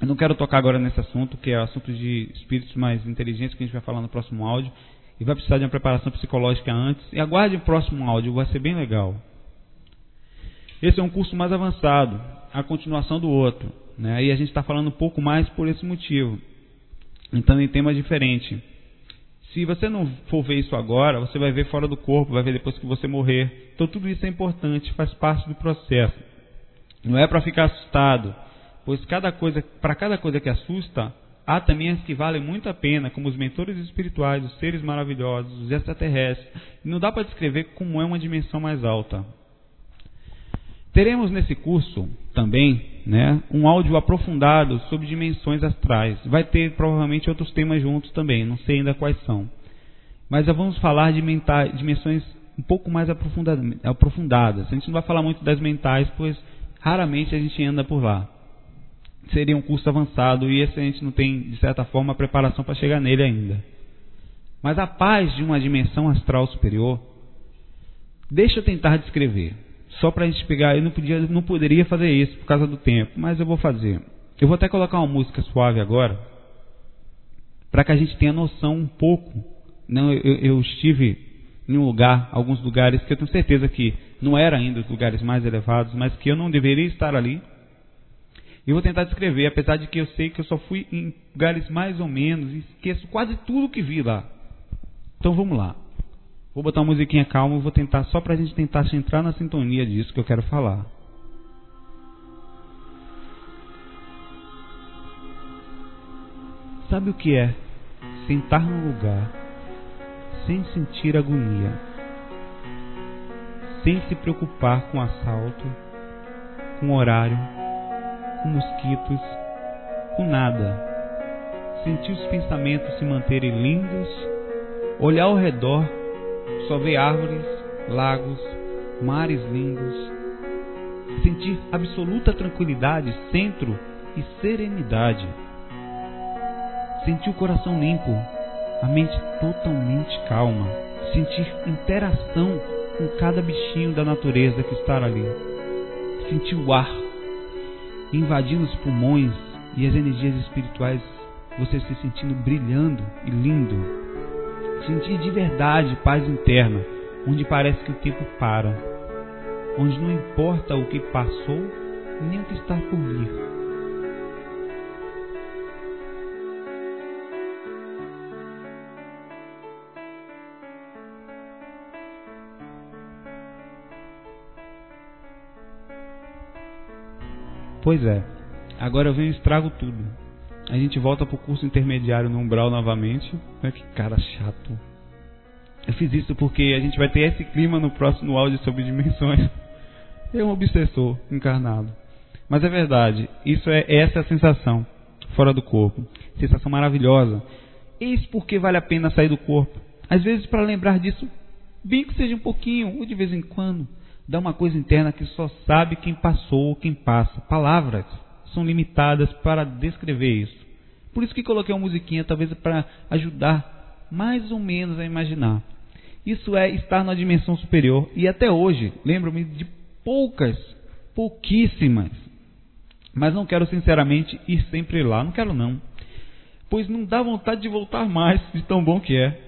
Eu não quero tocar agora nesse assunto, que é assunto de espíritos mais inteligentes, que a gente vai falar no próximo áudio. E vai precisar de uma preparação psicológica antes. E aguarde o próximo áudio, vai ser bem legal. Esse é um curso mais avançado, a continuação do outro. Né? E a gente está falando um pouco mais por esse motivo. Então, em temas diferentes. Se você não for ver isso agora, você vai ver fora do corpo, vai ver depois que você morrer. Então, tudo isso é importante, faz parte do processo. Não é para ficar assustado, pois cada coisa, para cada coisa que assusta, há também as que valem muito a pena, como os mentores espirituais, os seres maravilhosos, os extraterrestres. Não dá para descrever como é uma dimensão mais alta. Teremos nesse curso também né, um áudio aprofundado sobre dimensões astrais. Vai ter provavelmente outros temas juntos também, não sei ainda quais são. Mas vamos falar de dimensões um pouco mais aprofundadas. A gente não vai falar muito das mentais, pois raramente a gente anda por lá. Seria um curso avançado e esse a gente não tem, de certa forma, a preparação para chegar nele ainda. Mas a paz de uma dimensão astral superior, deixa eu tentar descrever. Só para a gente pegar, eu não, podia, não poderia fazer isso por causa do tempo, mas eu vou fazer. Eu vou até colocar uma música suave agora, para que a gente tenha noção um pouco. Não, eu, eu estive em um lugar, alguns lugares que eu tenho certeza que não eram ainda os lugares mais elevados, mas que eu não deveria estar ali. E vou tentar descrever, apesar de que eu sei que eu só fui em lugares mais ou menos esqueço quase tudo que vi lá. Então vamos lá. Vou botar uma musiquinha calma e vou tentar só para a gente tentar entrar na sintonia disso que eu quero falar. Sabe o que é sentar num lugar sem sentir agonia, sem se preocupar com assalto, com horário, com mosquitos, com nada. Sentir os pensamentos se manterem lindos, olhar ao redor, só ver árvores, lagos, mares lindos. Sentir absoluta tranquilidade, centro e serenidade. Sentir o coração limpo, a mente totalmente calma. Sentir interação com cada bichinho da natureza que está ali. Sentir o ar invadindo os pulmões e as energias espirituais, você se sentindo brilhando e lindo. Sentir de verdade paz interna, onde parece que o tempo para, onde não importa o que passou nem o que está por vir. Pois é. Agora eu venho e estrago tudo. A gente volta pro curso intermediário no Umbral novamente. Olha que cara chato. Eu fiz isso porque a gente vai ter esse clima no próximo áudio sobre dimensões. É um obsessor encarnado. Mas é verdade, isso é essa é a sensação fora do corpo. Sensação maravilhosa. Eis porque vale a pena sair do corpo. Às vezes para lembrar disso, bem que seja um pouquinho, ou de vez em quando dá uma coisa interna que só sabe quem passou ou quem passa. Palavras são limitadas para descrever isso. Por isso que coloquei uma musiquinha, talvez para ajudar mais ou menos a imaginar. Isso é estar na dimensão superior. E até hoje, lembro-me de poucas, pouquíssimas. Mas não quero sinceramente ir sempre lá. Não quero não. Pois não dá vontade de voltar mais, de tão bom que é.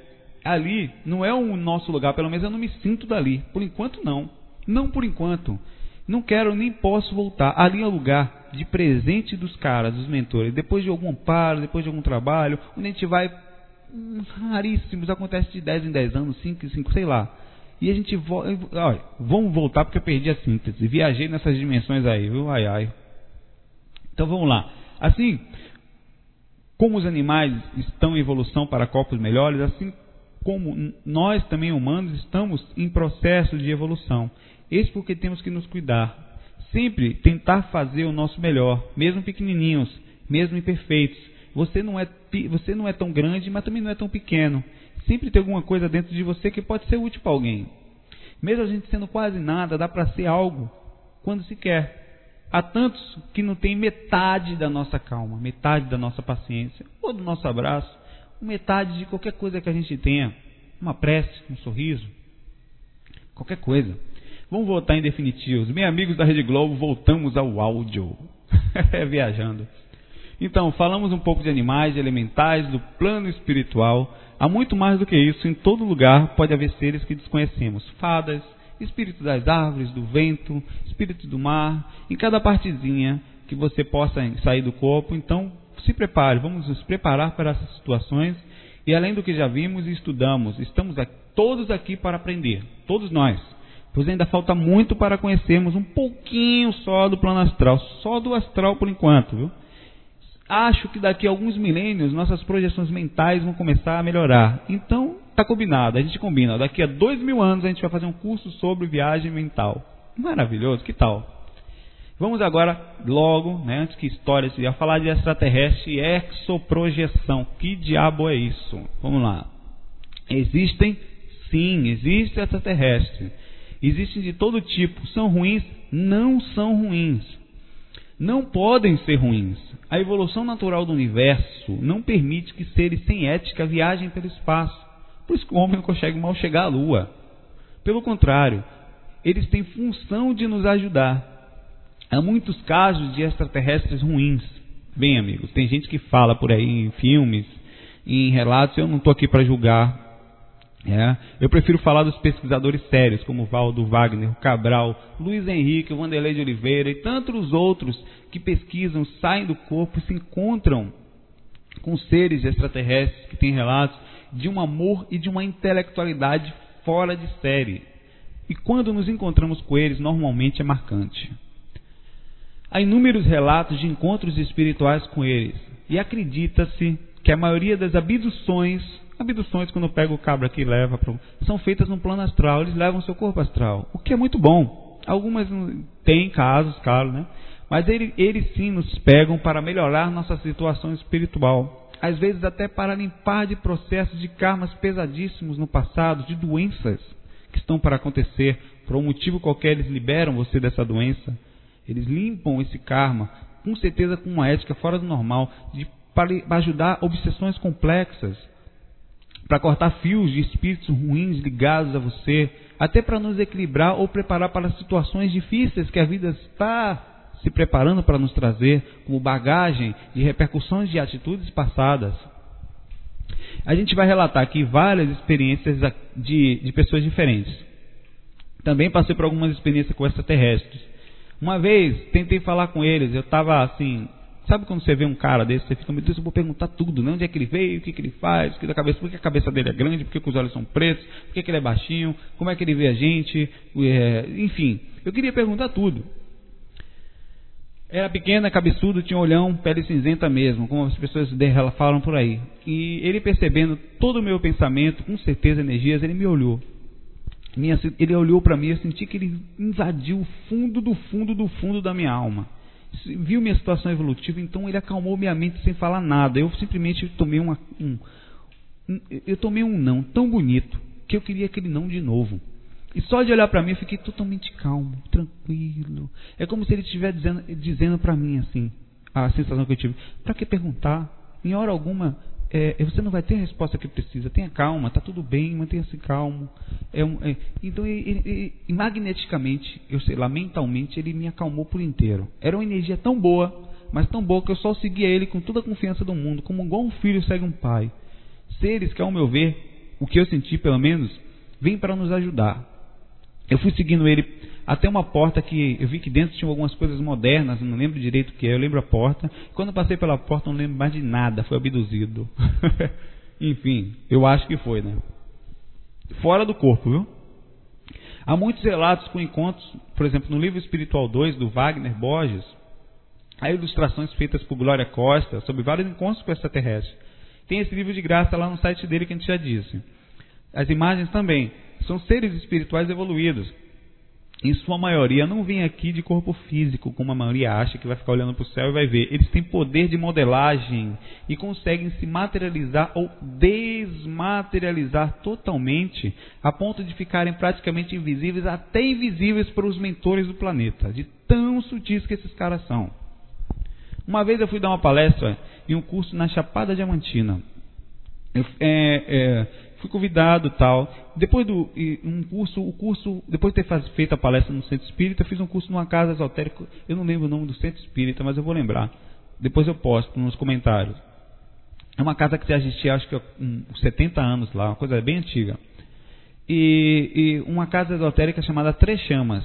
Ali não é o nosso lugar, pelo menos eu não me sinto dali. Por enquanto não. Não por enquanto. Não quero nem posso voltar. Ali é o lugar de presente dos caras, dos mentores. Depois de algum amparo, depois de algum trabalho, onde a gente vai. Raríssimos, acontece de 10 em 10 anos, 5 em 5, sei lá. E a gente volta. Olha, vamos voltar porque eu perdi a síntese. Viajei nessas dimensões aí, viu? Ai ai. Então vamos lá. Assim, como os animais estão em evolução para corpos melhores, assim como nós também humanos estamos em processo de evolução. Isso porque temos que nos cuidar. Sempre tentar fazer o nosso melhor, mesmo pequenininhos, mesmo imperfeitos. Você não é, você não é tão grande, mas também não é tão pequeno. Sempre tem alguma coisa dentro de você que pode ser útil para alguém. Mesmo a gente sendo quase nada, dá para ser algo quando se quer. Há tantos que não têm metade da nossa calma, metade da nossa paciência, ou do nosso abraço, metade de qualquer coisa que a gente tenha. Uma prece, um sorriso, qualquer coisa. Vamos voltar em definitivos. Meus amigos da Rede Globo, voltamos ao áudio. Viajando. Então, falamos um pouco de animais, de elementais, do plano espiritual. Há muito mais do que isso. Em todo lugar pode haver seres que desconhecemos. Fadas, espíritos das árvores, do vento, espíritos do mar. Em cada partezinha que você possa sair do corpo. Então, se prepare. Vamos nos preparar para essas situações. E além do que já vimos e estudamos, estamos aqui, todos aqui para aprender. Todos nós pois ainda falta muito para conhecermos um pouquinho só do plano astral, só do astral por enquanto, viu? Acho que daqui a alguns milênios nossas projeções mentais vão começar a melhorar. Então, tá combinado, a gente combina. Daqui a dois mil anos a gente vai fazer um curso sobre viagem mental. Maravilhoso, que tal? Vamos agora, logo, né, antes que história se ia falar de extraterrestre e exoprojeção. Que diabo é isso? Vamos lá. Existem, sim, existe extraterrestre existem de todo tipo. São ruins? Não são ruins. Não podem ser ruins. A evolução natural do universo não permite que seres sem ética viajem pelo espaço. Por isso que o homem não consegue mal chegar à Lua. Pelo contrário, eles têm função de nos ajudar. Há muitos casos de extraterrestres ruins. Bem, amigos, tem gente que fala por aí em filmes, em relatos, eu não estou aqui para julgar É, eu prefiro falar dos pesquisadores sérios, como Valdo Wagner, Cabral, Luiz Henrique, Vanderlei de Oliveira e tantos outros que pesquisam, saem do corpo e se encontram com seres extraterrestres que têm relatos de um amor e de uma intelectualidade fora de série. E quando nos encontramos com eles, normalmente é marcante. Há inúmeros relatos de encontros espirituais com eles, e acredita-se que a maioria das abduções, abduções quando pega o cabra aqui e leva, são feitas no plano astral, eles levam seu corpo astral, o que é muito bom. Algumas têm casos, claro, né? Mas eles, eles sim nos pegam para melhorar nossa situação espiritual. Às vezes até para limpar de processos de karmas pesadíssimos no passado, de doenças que estão para acontecer. Por um motivo qualquer, eles liberam você dessa doença. Eles limpam esse karma, com certeza com uma ética fora do normal, de, para ajudar obsessões complexas, para cortar fios de espíritos ruins ligados a você, até para nos equilibrar ou preparar para situações difíceis que a vida está se preparando para nos trazer como bagagem de repercussões de atitudes passadas. A gente vai relatar aqui várias experiências de, de pessoas diferentes. Também passei por algumas experiências com extraterrestres. Uma vez tentei falar com eles, eu estava assim, sabe quando você vê um cara desse, você fica, meu Deus, eu vou perguntar tudo, né? Onde é que ele veio, o que, que ele faz, que da cabeça, por que a cabeça dele é grande, por que, que os olhos são pretos, por que, que ele é baixinho, como é que ele vê a gente, é, enfim, eu queria perguntar tudo. Era pequena, cabeçudo, tinha um olhão, pele cinzenta mesmo, como as pessoas falam por aí. E ele percebendo todo o meu pensamento, com certeza energias, ele me olhou. Ele olhou para mim, eu senti que ele invadiu o fundo do fundo do fundo da minha alma. Viu minha situação evolutiva, então ele acalmou minha mente sem falar nada. Eu simplesmente tomei uma, um, eu tomei um não tão bonito que eu queria aquele não de novo. E só de olhar para mim eu fiquei totalmente calmo, tranquilo. É como se ele estivesse dizendo, dizendo para mim assim, a sensação que eu tive. Para que perguntar? Em hora alguma, é, você não vai ter a resposta que precisa. Tenha calma, está tudo bem, mantenha-se calmo. É um, é, então, ele, ele, magneticamente, eu sei lá, mentalmente, ele me acalmou por inteiro. Era uma energia tão boa, mas tão boa que eu só seguia ele com toda a confiança do mundo, como igual um filho segue um pai. Seres que, ao meu ver, o que eu senti pelo menos, vêm para nos ajudar eu fui seguindo ele até uma porta que eu vi que dentro tinha algumas coisas modernas, não lembro direito o que é, eu lembro a porta. Quando eu passei pela porta, não lembro mais de nada, foi abduzido. Enfim, eu acho que foi, né? Fora do corpo, viu? Há muitos relatos com encontros, por exemplo, no livro Espiritual 2 do Wagner Borges, há ilustrações feitas por Glória Costa sobre vários encontros com extraterrestres. Tem esse livro de graça lá no site dele que a gente já disse. As imagens também. São seres espirituais evoluídos. Em sua maioria não vêm aqui de corpo físico, como a maioria acha que vai ficar olhando para o céu e vai ver. Eles têm poder de modelagem e conseguem se materializar ou desmaterializar totalmente, a ponto de ficarem praticamente invisíveis, até invisíveis para os mentores do planeta, de tão sutis que esses caras são. Uma vez eu fui dar uma palestra em um curso na Chapada Diamantina. Eu, é, é, fui convidado tal. Depois do um curso, o curso, depois de ter feito a palestra no Centro Espírita, fiz um curso numa casa esotérica. Eu não lembro o nome do Centro Espírita, mas eu vou lembrar. Depois eu posto nos comentários. É uma casa que já existia, acho que há uns 70 anos lá, uma coisa bem antiga. E, e uma casa esotérica chamada Três Chamas,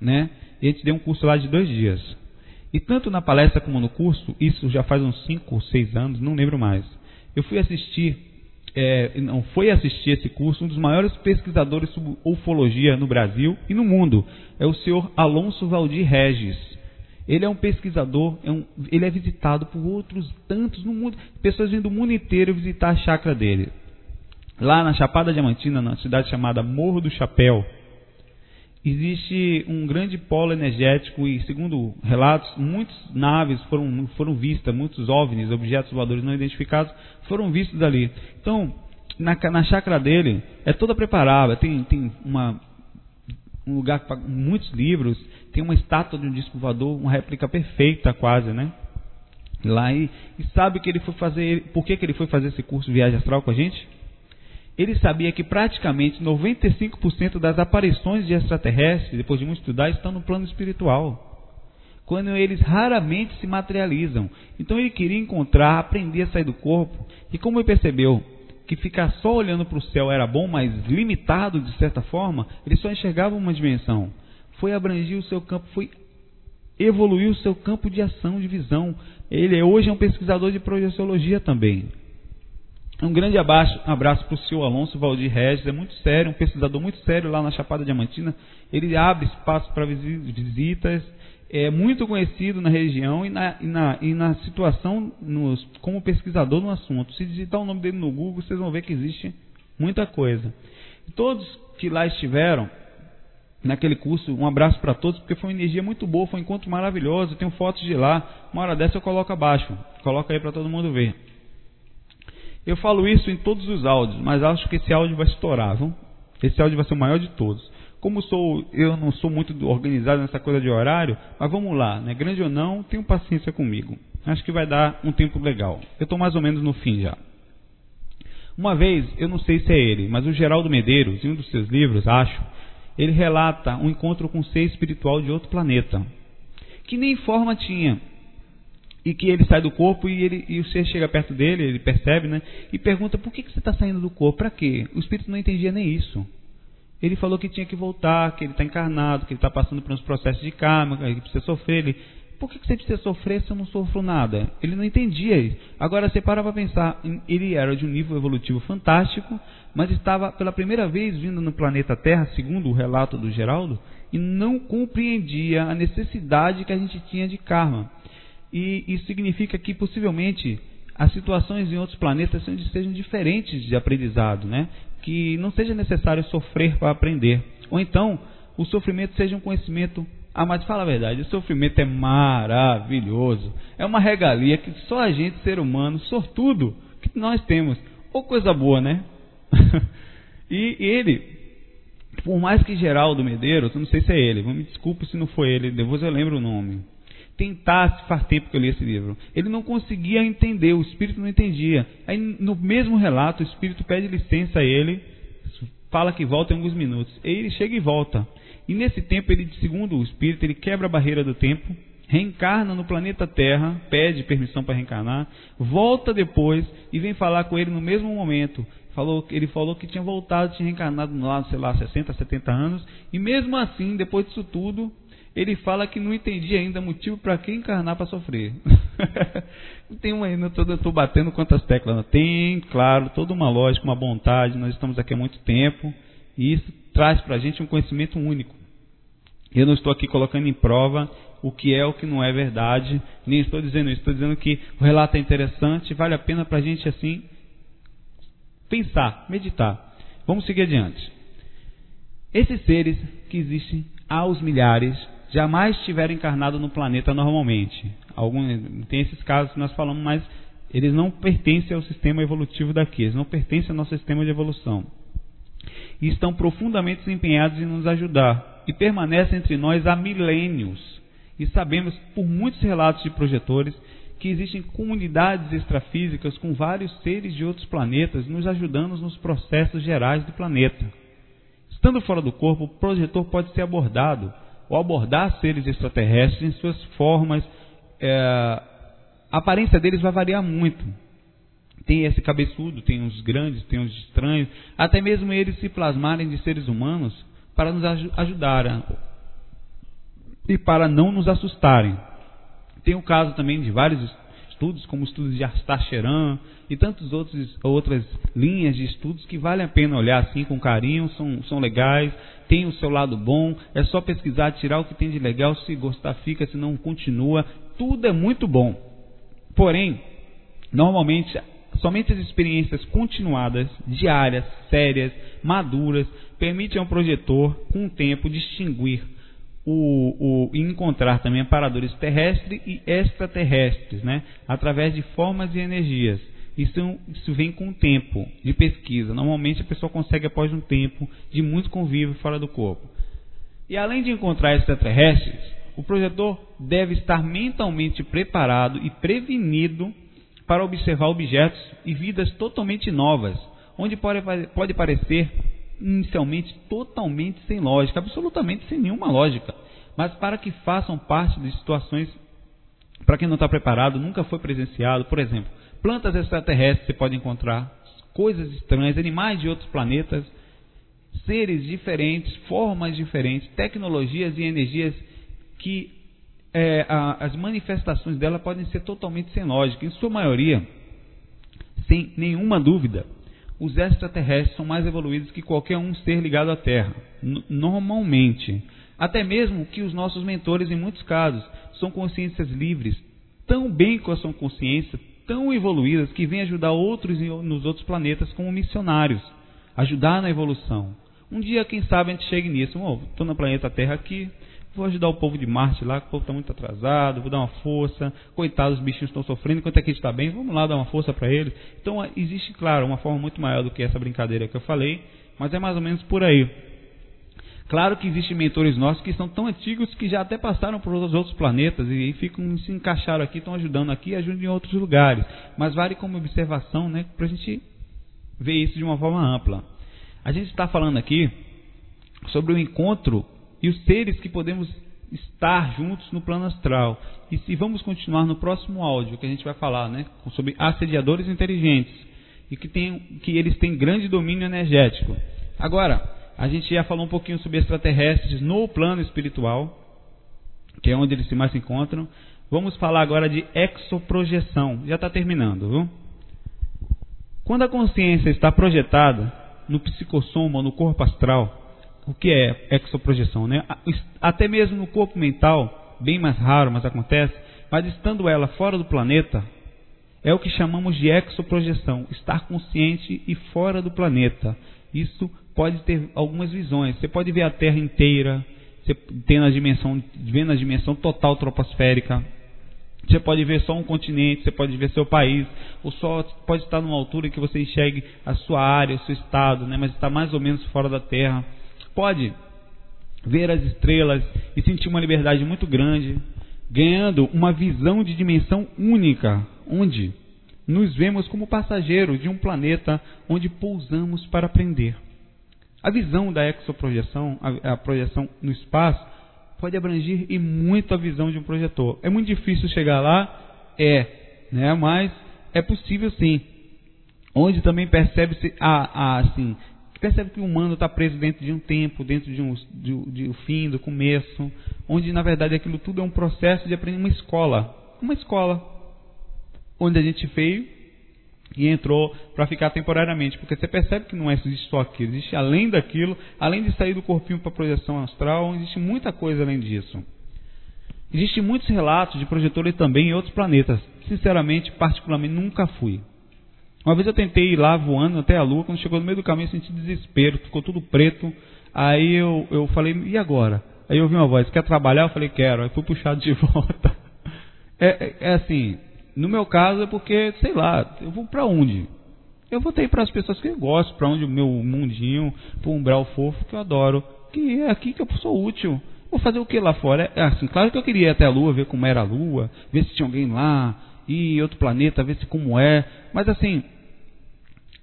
né? E a gente deu um curso lá de dois dias. E tanto na palestra como no curso, isso já faz uns 5 ou 6 anos, não lembro mais. Eu fui assistir é, não foi assistir esse curso um dos maiores pesquisadores sobre ufologia no Brasil e no mundo. É o senhor Alonso Valdir Regis. Ele é um pesquisador, é um, ele é visitado por outros tantos no mundo. Pessoas vêm do mundo inteiro visitar a chácara dele. Lá na Chapada Diamantina, na cidade chamada Morro do Chapéu, existe um grande polo energético e, segundo relatos, muitas naves foram, foram vistas, muitos OVNIs, objetos voadores não identificados, foram vistos ali. Então, na, na chácara dele, é toda preparada, tem, tem uma, um lugar para muitos livros, tem uma estátua de um disco voador, uma réplica perfeita quase, né? Lá e, e sabe que ele foi fazer, por que, que ele foi fazer esse curso de viagem astral com a gente? Ele sabia que praticamente 95% das aparições de extraterrestres, depois de muito estudar, estão no plano espiritual. Quando eles raramente se materializam. Então ele queria encontrar, aprender a sair do corpo. E como ele percebeu que ficar só olhando para o céu era bom, mas limitado de certa forma, ele só enxergava uma dimensão. Foi abranger o seu campo, foi evoluir o seu campo de ação, de visão. Ele hoje é um pesquisador de projeciologia também. Um grande abraço, abraço para o senhor Alonso Valdir Regis, é muito sério, um pesquisador muito sério lá na Chapada Diamantina. Ele abre espaço para visitas, é muito conhecido na região e na, e na, e na situação nos, como pesquisador no assunto. Se digitar o nome dele no Google, vocês vão ver que existe muita coisa. todos que lá estiveram naquele curso, um abraço para todos, porque foi uma energia muito boa, foi um encontro maravilhoso. Eu tenho fotos de lá. Uma hora dessa eu coloco abaixo, coloco aí para todo mundo ver. Eu falo isso em todos os áudios, mas acho que esse áudio vai estourar, viu? Esse áudio vai ser o maior de todos. Como sou, eu não sou muito organizado nessa coisa de horário, mas vamos lá, né? Grande ou não, tenham paciência comigo. Acho que vai dar um tempo legal. Eu estou mais ou menos no fim já. Uma vez, eu não sei se é ele, mas o Geraldo Medeiros, em um dos seus livros, acho, ele relata um encontro com um ser espiritual de outro planeta, que nem forma tinha. E que ele sai do corpo e, ele, e o ser chega perto dele, ele percebe, né? E pergunta: por que, que você está saindo do corpo? Para quê? O espírito não entendia nem isso. Ele falou que tinha que voltar, que ele está encarnado, que ele está passando por uns processos de karma, que ele precisa sofrer. Ele, por que você precisa sofrer se eu não sofro nada? Ele não entendia isso. Agora você para para pensar, ele era de um nível evolutivo fantástico, mas estava pela primeira vez vindo no planeta Terra, segundo o relato do Geraldo, e não compreendia a necessidade que a gente tinha de karma. E isso significa que possivelmente as situações em outros planetas sejam diferentes de aprendizado, né? que não seja necessário sofrer para aprender. Ou então, o sofrimento seja um conhecimento. Ah, mas fala a verdade, o sofrimento é maravilhoso. É uma regalia que só a gente, ser humano, sortudo, que nós temos. Ou coisa boa, né? e ele, por mais que Geraldo Medeiros, não sei se é ele, me desculpe se não foi ele, depois eu lembro o nome tentasse, faz tempo que eu li esse livro. Ele não conseguia entender, o espírito não entendia. Aí, no mesmo relato, o espírito pede licença a ele, fala que volta em alguns minutos. E ele chega e volta. E nesse tempo, ele, segundo o espírito, ele quebra a barreira do tempo, reencarna no planeta Terra, pede permissão para reencarnar, volta depois e vem falar com ele no mesmo momento. Falou, ele falou que tinha voltado, tinha reencarnado lá, sei lá, 60, 70 anos, e mesmo assim, depois disso tudo, ele fala que não entendia ainda motivo para que encarnar para sofrer. tem uma ainda, eu estou batendo quantas teclas. Tem, claro, toda uma lógica, uma vontade. Nós estamos aqui há muito tempo e isso traz para a gente um conhecimento único. Eu não estou aqui colocando em prova o que é o que não é verdade, nem estou dizendo isso. Estou dizendo que o relato é interessante, vale a pena para a gente assim pensar, meditar. Vamos seguir adiante. Esses seres que existem aos milhares jamais tiveram encarnado no planeta normalmente. Algum, tem esses casos que nós falamos, mas eles não pertencem ao sistema evolutivo daqui, eles não pertencem ao nosso sistema de evolução. E estão profundamente empenhados em nos ajudar e permanecem entre nós há milênios. E sabemos, por muitos relatos de projetores, que existem comunidades extrafísicas com vários seres de outros planetas nos ajudando nos processos gerais do planeta. Estando fora do corpo, o projetor pode ser abordado ou abordar seres extraterrestres em suas formas. É, a aparência deles vai variar muito. Tem esse cabeçudo, tem uns grandes, tem uns estranhos, até mesmo eles se plasmarem de seres humanos para nos ajudar e para não nos assustarem. Tem o caso também de vários estudos, como estudos de Astacheran e tantas outras linhas de estudos que vale a pena olhar assim com carinho, são, são legais, tem o seu lado bom, é só pesquisar, tirar o que tem de legal, se gostar fica, se não continua, tudo é muito bom. Porém, normalmente, somente as experiências continuadas, diárias, sérias, maduras, permitem ao projetor, com o tempo, distinguir o, o, encontrar também amparadores terrestres e extraterrestres, né? através de formas e energias. Isso, isso vem com o tempo de pesquisa. Normalmente a pessoa consegue após um tempo de muito convívio fora do corpo. E além de encontrar extraterrestres, o projetor deve estar mentalmente preparado e prevenido para observar objetos e vidas totalmente novas, onde pode, pode parecer inicialmente totalmente sem lógica, absolutamente sem nenhuma lógica, mas para que façam parte de situações para quem não está preparado, nunca foi presenciado, por exemplo, Plantas extraterrestres você pode encontrar coisas estranhas, animais de outros planetas, seres diferentes, formas diferentes, tecnologias e energias que é, a, as manifestações dela podem ser totalmente sem lógica. Em sua maioria, sem nenhuma dúvida, os extraterrestres são mais evoluídos que qualquer um ser ligado à Terra, normalmente. Até mesmo que os nossos mentores, em muitos casos, são consciências livres, tão bem com a sua consciência, tão evoluídas, que vêm ajudar outros nos outros planetas como missionários, ajudar na evolução. Um dia, quem sabe, a gente chegue nisso. Estou no planeta Terra aqui, vou ajudar o povo de Marte lá, que o povo está muito atrasado, vou dar uma força. Coitados, os bichinhos estão sofrendo, enquanto aqui está bem, vamos lá dar uma força para eles. Então, existe, claro, uma forma muito maior do que essa brincadeira que eu falei, mas é mais ou menos por aí. Claro que existem mentores nossos que são tão antigos que já até passaram por outros planetas e ficam se encaixaram aqui, estão ajudando aqui e ajudam em outros lugares. Mas vale como observação, né, para a gente ver isso de uma forma ampla. A gente está falando aqui sobre o encontro e os seres que podemos estar juntos no plano astral. E se vamos continuar no próximo áudio que a gente vai falar, né, sobre assediadores inteligentes e que, tem, que eles têm grande domínio energético. Agora, a gente já falou um pouquinho sobre extraterrestres no plano espiritual, que é onde eles se mais se encontram. Vamos falar agora de exoprojeção. Já está terminando, viu? Quando a consciência está projetada no psicossoma, no corpo astral, o que é exoprojeção, né? Até mesmo no corpo mental, bem mais raro, mas acontece, mas estando ela fora do planeta, é o que chamamos de exoprojeção, estar consciente e fora do planeta. Isso pode ter algumas visões. Você pode ver a Terra inteira, você tem na dimensão, vendo na dimensão total troposférica. Você pode ver só um continente, você pode ver seu país, ou só pode estar numa altura que você enxergue a sua área, o seu estado, né? mas está mais ou menos fora da Terra pode ver as estrelas e sentir uma liberdade muito grande, ganhando uma visão de dimensão única, onde nos vemos como passageiros de um planeta onde pousamos para aprender. A visão da exoprojeção, a, a projeção no espaço, pode abranger e muito a visão de um projetor. É muito difícil chegar lá, é, né? Mas é possível sim. Onde também percebe-se a, a assim, percebe que o humano está preso dentro de um tempo, dentro de um, de, de um fim, do começo, onde na verdade aquilo tudo é um processo de aprender uma escola. Uma escola onde a gente veio e entrou para ficar temporariamente, porque você percebe que não é existe só aquilo, existe além daquilo, além de sair do corpinho para a projeção astral, existe muita coisa além disso. Existem muitos relatos de projetores também em outros planetas. Sinceramente, particularmente, nunca fui. Uma vez eu tentei ir lá voando até a lua, quando chegou no meio do caminho eu senti desespero, ficou tudo preto. Aí eu, eu falei, e agora? Aí eu ouvi uma voz, quer trabalhar? Eu falei, quero. Aí fui puxado de volta. É, é, é assim, no meu caso é porque, sei lá, eu vou para onde? Eu voltei para as pessoas que eu gosto, para onde o meu mundinho, para o umbral fofo que eu adoro, que é aqui que eu sou útil. Vou fazer o que lá fora? É assim, claro que eu queria ir até a lua, ver como era a lua, ver se tinha alguém lá, ir em outro planeta, ver se como é. Mas assim,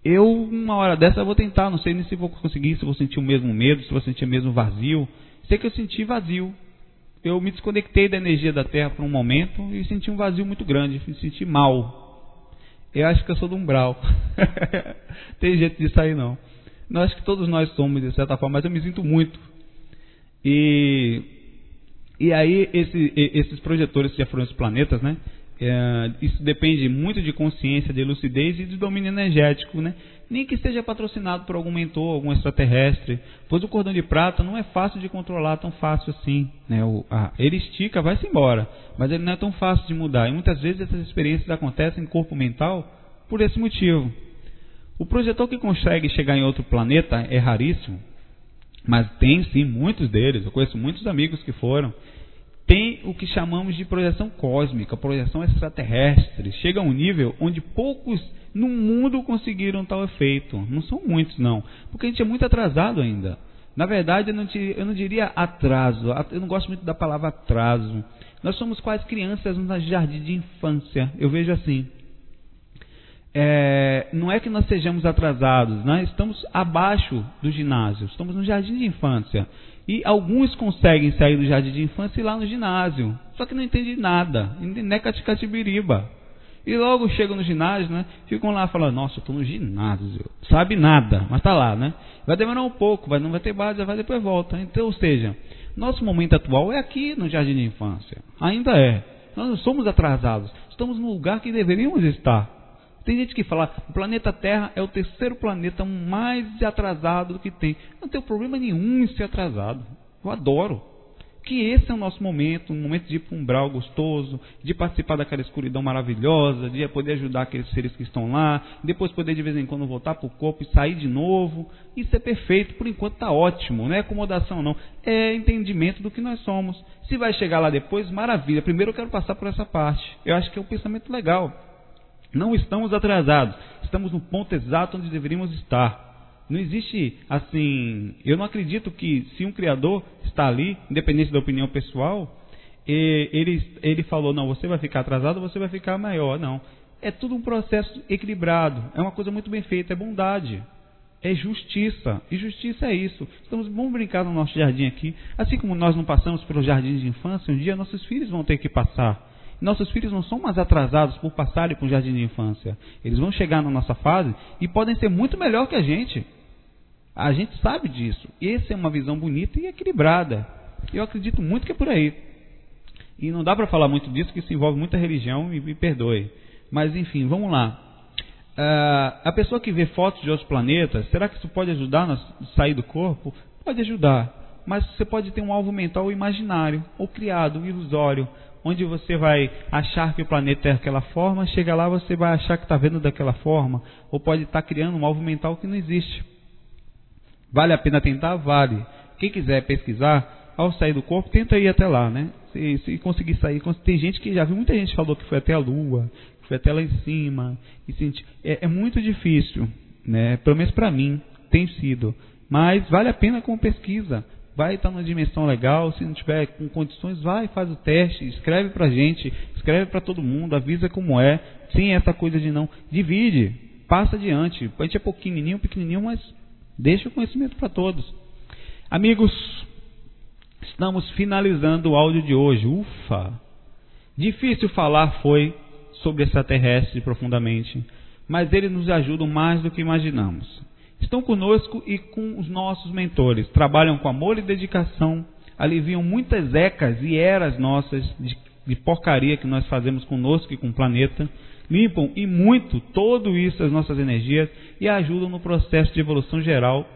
eu, uma hora dessa, vou tentar. Não sei nem se vou conseguir, se vou sentir o mesmo medo, se vou sentir o mesmo vazio. Sei que eu senti vazio. Eu me desconectei da energia da Terra por um momento e senti um vazio muito grande. Me senti mal. Eu acho que eu sou do umbral. Tem jeito de sair, não. Não acho que todos nós somos, de certa forma, mas eu me sinto muito. E, e aí, esse, esses projetores que já foram os planetas, né? É, isso depende muito de consciência, de lucidez e de domínio energético, né? Nem que seja patrocinado por algum mentor, algum extraterrestre, pois o cordão de prata não é fácil de controlar tão fácil assim, né? O, ele estica, vai-se embora, mas ele não é tão fácil de mudar. E muitas vezes essas experiências acontecem em corpo mental por esse motivo. O projetor que consegue chegar em outro planeta é raríssimo, mas tem sim muitos deles. Eu conheço muitos amigos que foram tem o que chamamos de projeção cósmica, projeção extraterrestre. Chega a um nível onde poucos no mundo conseguiram tal efeito. Não são muitos, não. Porque a gente é muito atrasado ainda. Na verdade, eu não, eu não diria atraso. Eu não gosto muito da palavra atraso. Nós somos quase crianças no jardim de infância. Eu vejo assim. É, não é que nós sejamos atrasados, nós estamos abaixo do ginásio, estamos no jardim de infância. E alguns conseguem sair do jardim de infância e ir lá no ginásio. Só que não entende nada. Nem caticatibiriba. E logo chegam no ginásio, né? Ficam lá falando, nossa, eu estou no ginásio. Sabe nada, mas está lá, né? Vai demorar um pouco, vai, não vai ter base, vai depois volta. Então, ou seja, nosso momento atual é aqui no Jardim de Infância. Ainda é. Nós não somos atrasados. Estamos no lugar que deveríamos estar. Tem gente que fala, o planeta Terra é o terceiro planeta mais atrasado que tem. Não tem problema nenhum em ser atrasado. Eu adoro que esse é o nosso momento, um momento de ir para um umbral gostoso, de participar daquela escuridão maravilhosa, de poder ajudar aqueles seres que estão lá, depois poder de vez em quando voltar para o corpo e sair de novo. Isso é perfeito, por enquanto está ótimo, não é acomodação não, é entendimento do que nós somos. Se vai chegar lá depois, maravilha. Primeiro eu quero passar por essa parte. Eu acho que é um pensamento legal. Não estamos atrasados, estamos no ponto exato onde deveríamos estar. Não existe assim. Eu não acredito que se um criador está ali, independente da opinião pessoal, ele, ele falou: não, você vai ficar atrasado, você vai ficar maior. Não. É tudo um processo equilibrado. É uma coisa muito bem feita. É bondade. É justiça. E justiça é isso. Estamos, vamos brincar no nosso jardim aqui. Assim como nós não passamos pelos jardins de infância, um dia nossos filhos vão ter que passar. Nossos filhos não são mais atrasados por passarem com o jardim de infância. Eles vão chegar na nossa fase e podem ser muito melhor que a gente. A gente sabe disso. Essa é uma visão bonita e equilibrada. Eu acredito muito que é por aí. E não dá para falar muito disso, que isso envolve muita religião, me perdoe. Mas enfim, vamos lá. Uh, a pessoa que vê fotos de outros planetas, será que isso pode ajudar a sair do corpo? Pode ajudar. Mas você pode ter um alvo mental imaginário, ou criado, ilusório, onde você vai achar que o planeta é daquela forma, chega lá você vai achar que está vendo daquela forma, ou pode estar tá criando um alvo mental que não existe. Vale a pena tentar? Vale. Quem quiser pesquisar, ao sair do corpo, tenta ir até lá, né? Se, se conseguir sair. Tem gente que já viu, muita gente falou que foi até a Lua, que foi até lá em cima. Senti, é, é, muito difícil, né? Pelo menos para mim, tem sido. Mas vale a pena com pesquisa. Vai estar numa dimensão legal, se não tiver com condições, vai, faz o teste, escreve pra gente, escreve para todo mundo, avisa como é. Sim, essa coisa de não. Divide, passa adiante. A gente é pequenininho, pequenininho, mas Deixa o conhecimento para todos. Amigos, estamos finalizando o áudio de hoje. Ufa! Difícil falar foi sobre extraterrestres profundamente, mas eles nos ajudam mais do que imaginamos. Estão conosco e com os nossos mentores. Trabalham com amor e dedicação, aliviam muitas ecas e eras nossas de, de porcaria que nós fazemos conosco e com o planeta limpam e muito todo isso as nossas energias e ajudam no processo de evolução geral.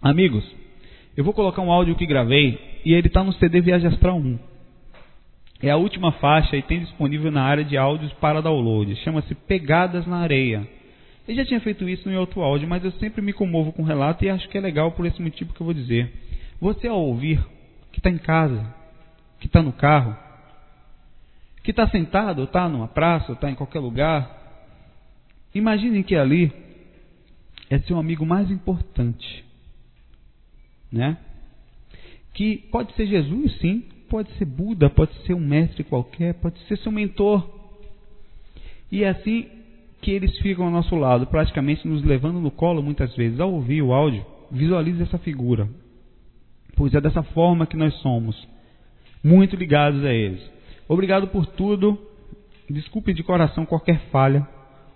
Amigos, eu vou colocar um áudio que gravei e ele está no CD Viagem Astral 1. É a última faixa e tem disponível na área de áudios para download. Chama-se Pegadas na Areia. Eu já tinha feito isso em outro áudio, mas eu sempre me comovo com o relato e acho que é legal por esse motivo que eu vou dizer. Você ao ouvir, que está em casa, que está no carro, que está sentado, está numa praça, está em qualquer lugar, imaginem que ali é seu amigo mais importante, né? Que pode ser Jesus, sim, pode ser Buda, pode ser um mestre qualquer, pode ser seu mentor. E assim que eles ficam ao nosso lado, praticamente nos levando no colo muitas vezes. Ao ouvir o áudio, visualize essa figura, pois é dessa forma que nós somos, muito ligados a eles. Obrigado por tudo. Desculpe de coração qualquer falha.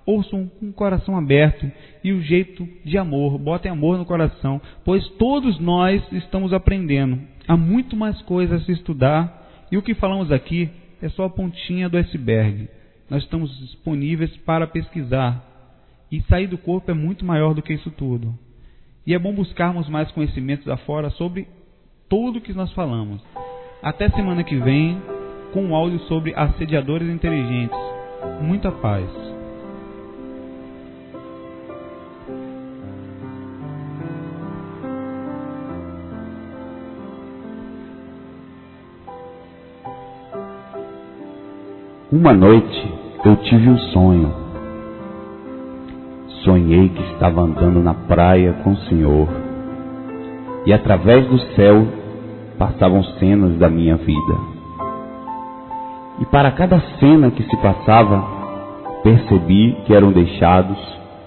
Ouçam com o coração aberto e o jeito de amor. Botem amor no coração, pois todos nós estamos aprendendo. Há muito mais coisas a se estudar e o que falamos aqui é só a pontinha do iceberg. Nós estamos disponíveis para pesquisar. E sair do corpo é muito maior do que isso tudo. E é bom buscarmos mais conhecimentos afora sobre tudo o que nós falamos. Até semana que vem com um áudio sobre assediadores inteligentes. Muita paz. Uma noite eu tive um sonho. Sonhei que estava andando na praia com o Senhor e através do céu passavam cenas da minha vida. E para cada cena que se passava, percebi que eram deixados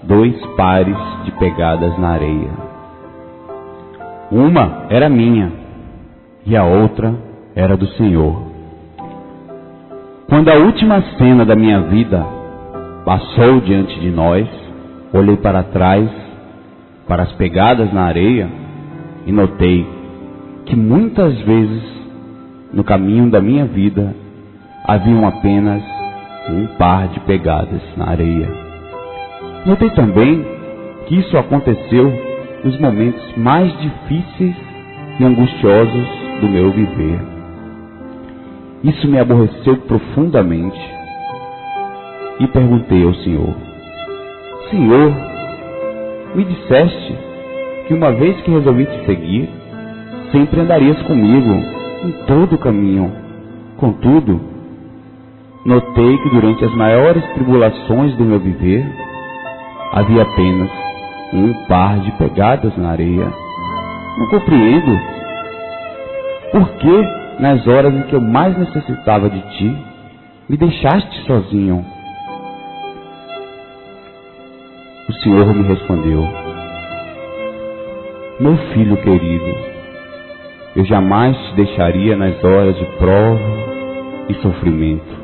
dois pares de pegadas na areia. Uma era minha e a outra era do Senhor. Quando a última cena da minha vida passou diante de nós, olhei para trás, para as pegadas na areia e notei que muitas vezes no caminho da minha vida haviam apenas um par de pegadas na areia. Notei também que isso aconteceu nos momentos mais difíceis e angustiosos do meu viver. Isso me aborreceu profundamente e perguntei ao Senhor: Senhor, me disseste que uma vez que resolvi te seguir, sempre andarias comigo em todo o caminho. Contudo, notei que durante as maiores tribulações do meu viver, havia apenas um par de pegadas na areia. Não compreendo. Por que, nas horas em que eu mais necessitava de ti, me deixaste sozinho? O Senhor me respondeu: Meu filho querido, eu jamais te deixaria nas horas de prova e sofrimento.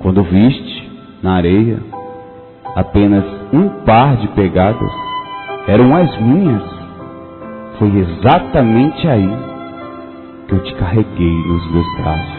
Quando viste na areia apenas um par de pegadas, eram as minhas. Foi exatamente aí que eu te carreguei nos meus braços.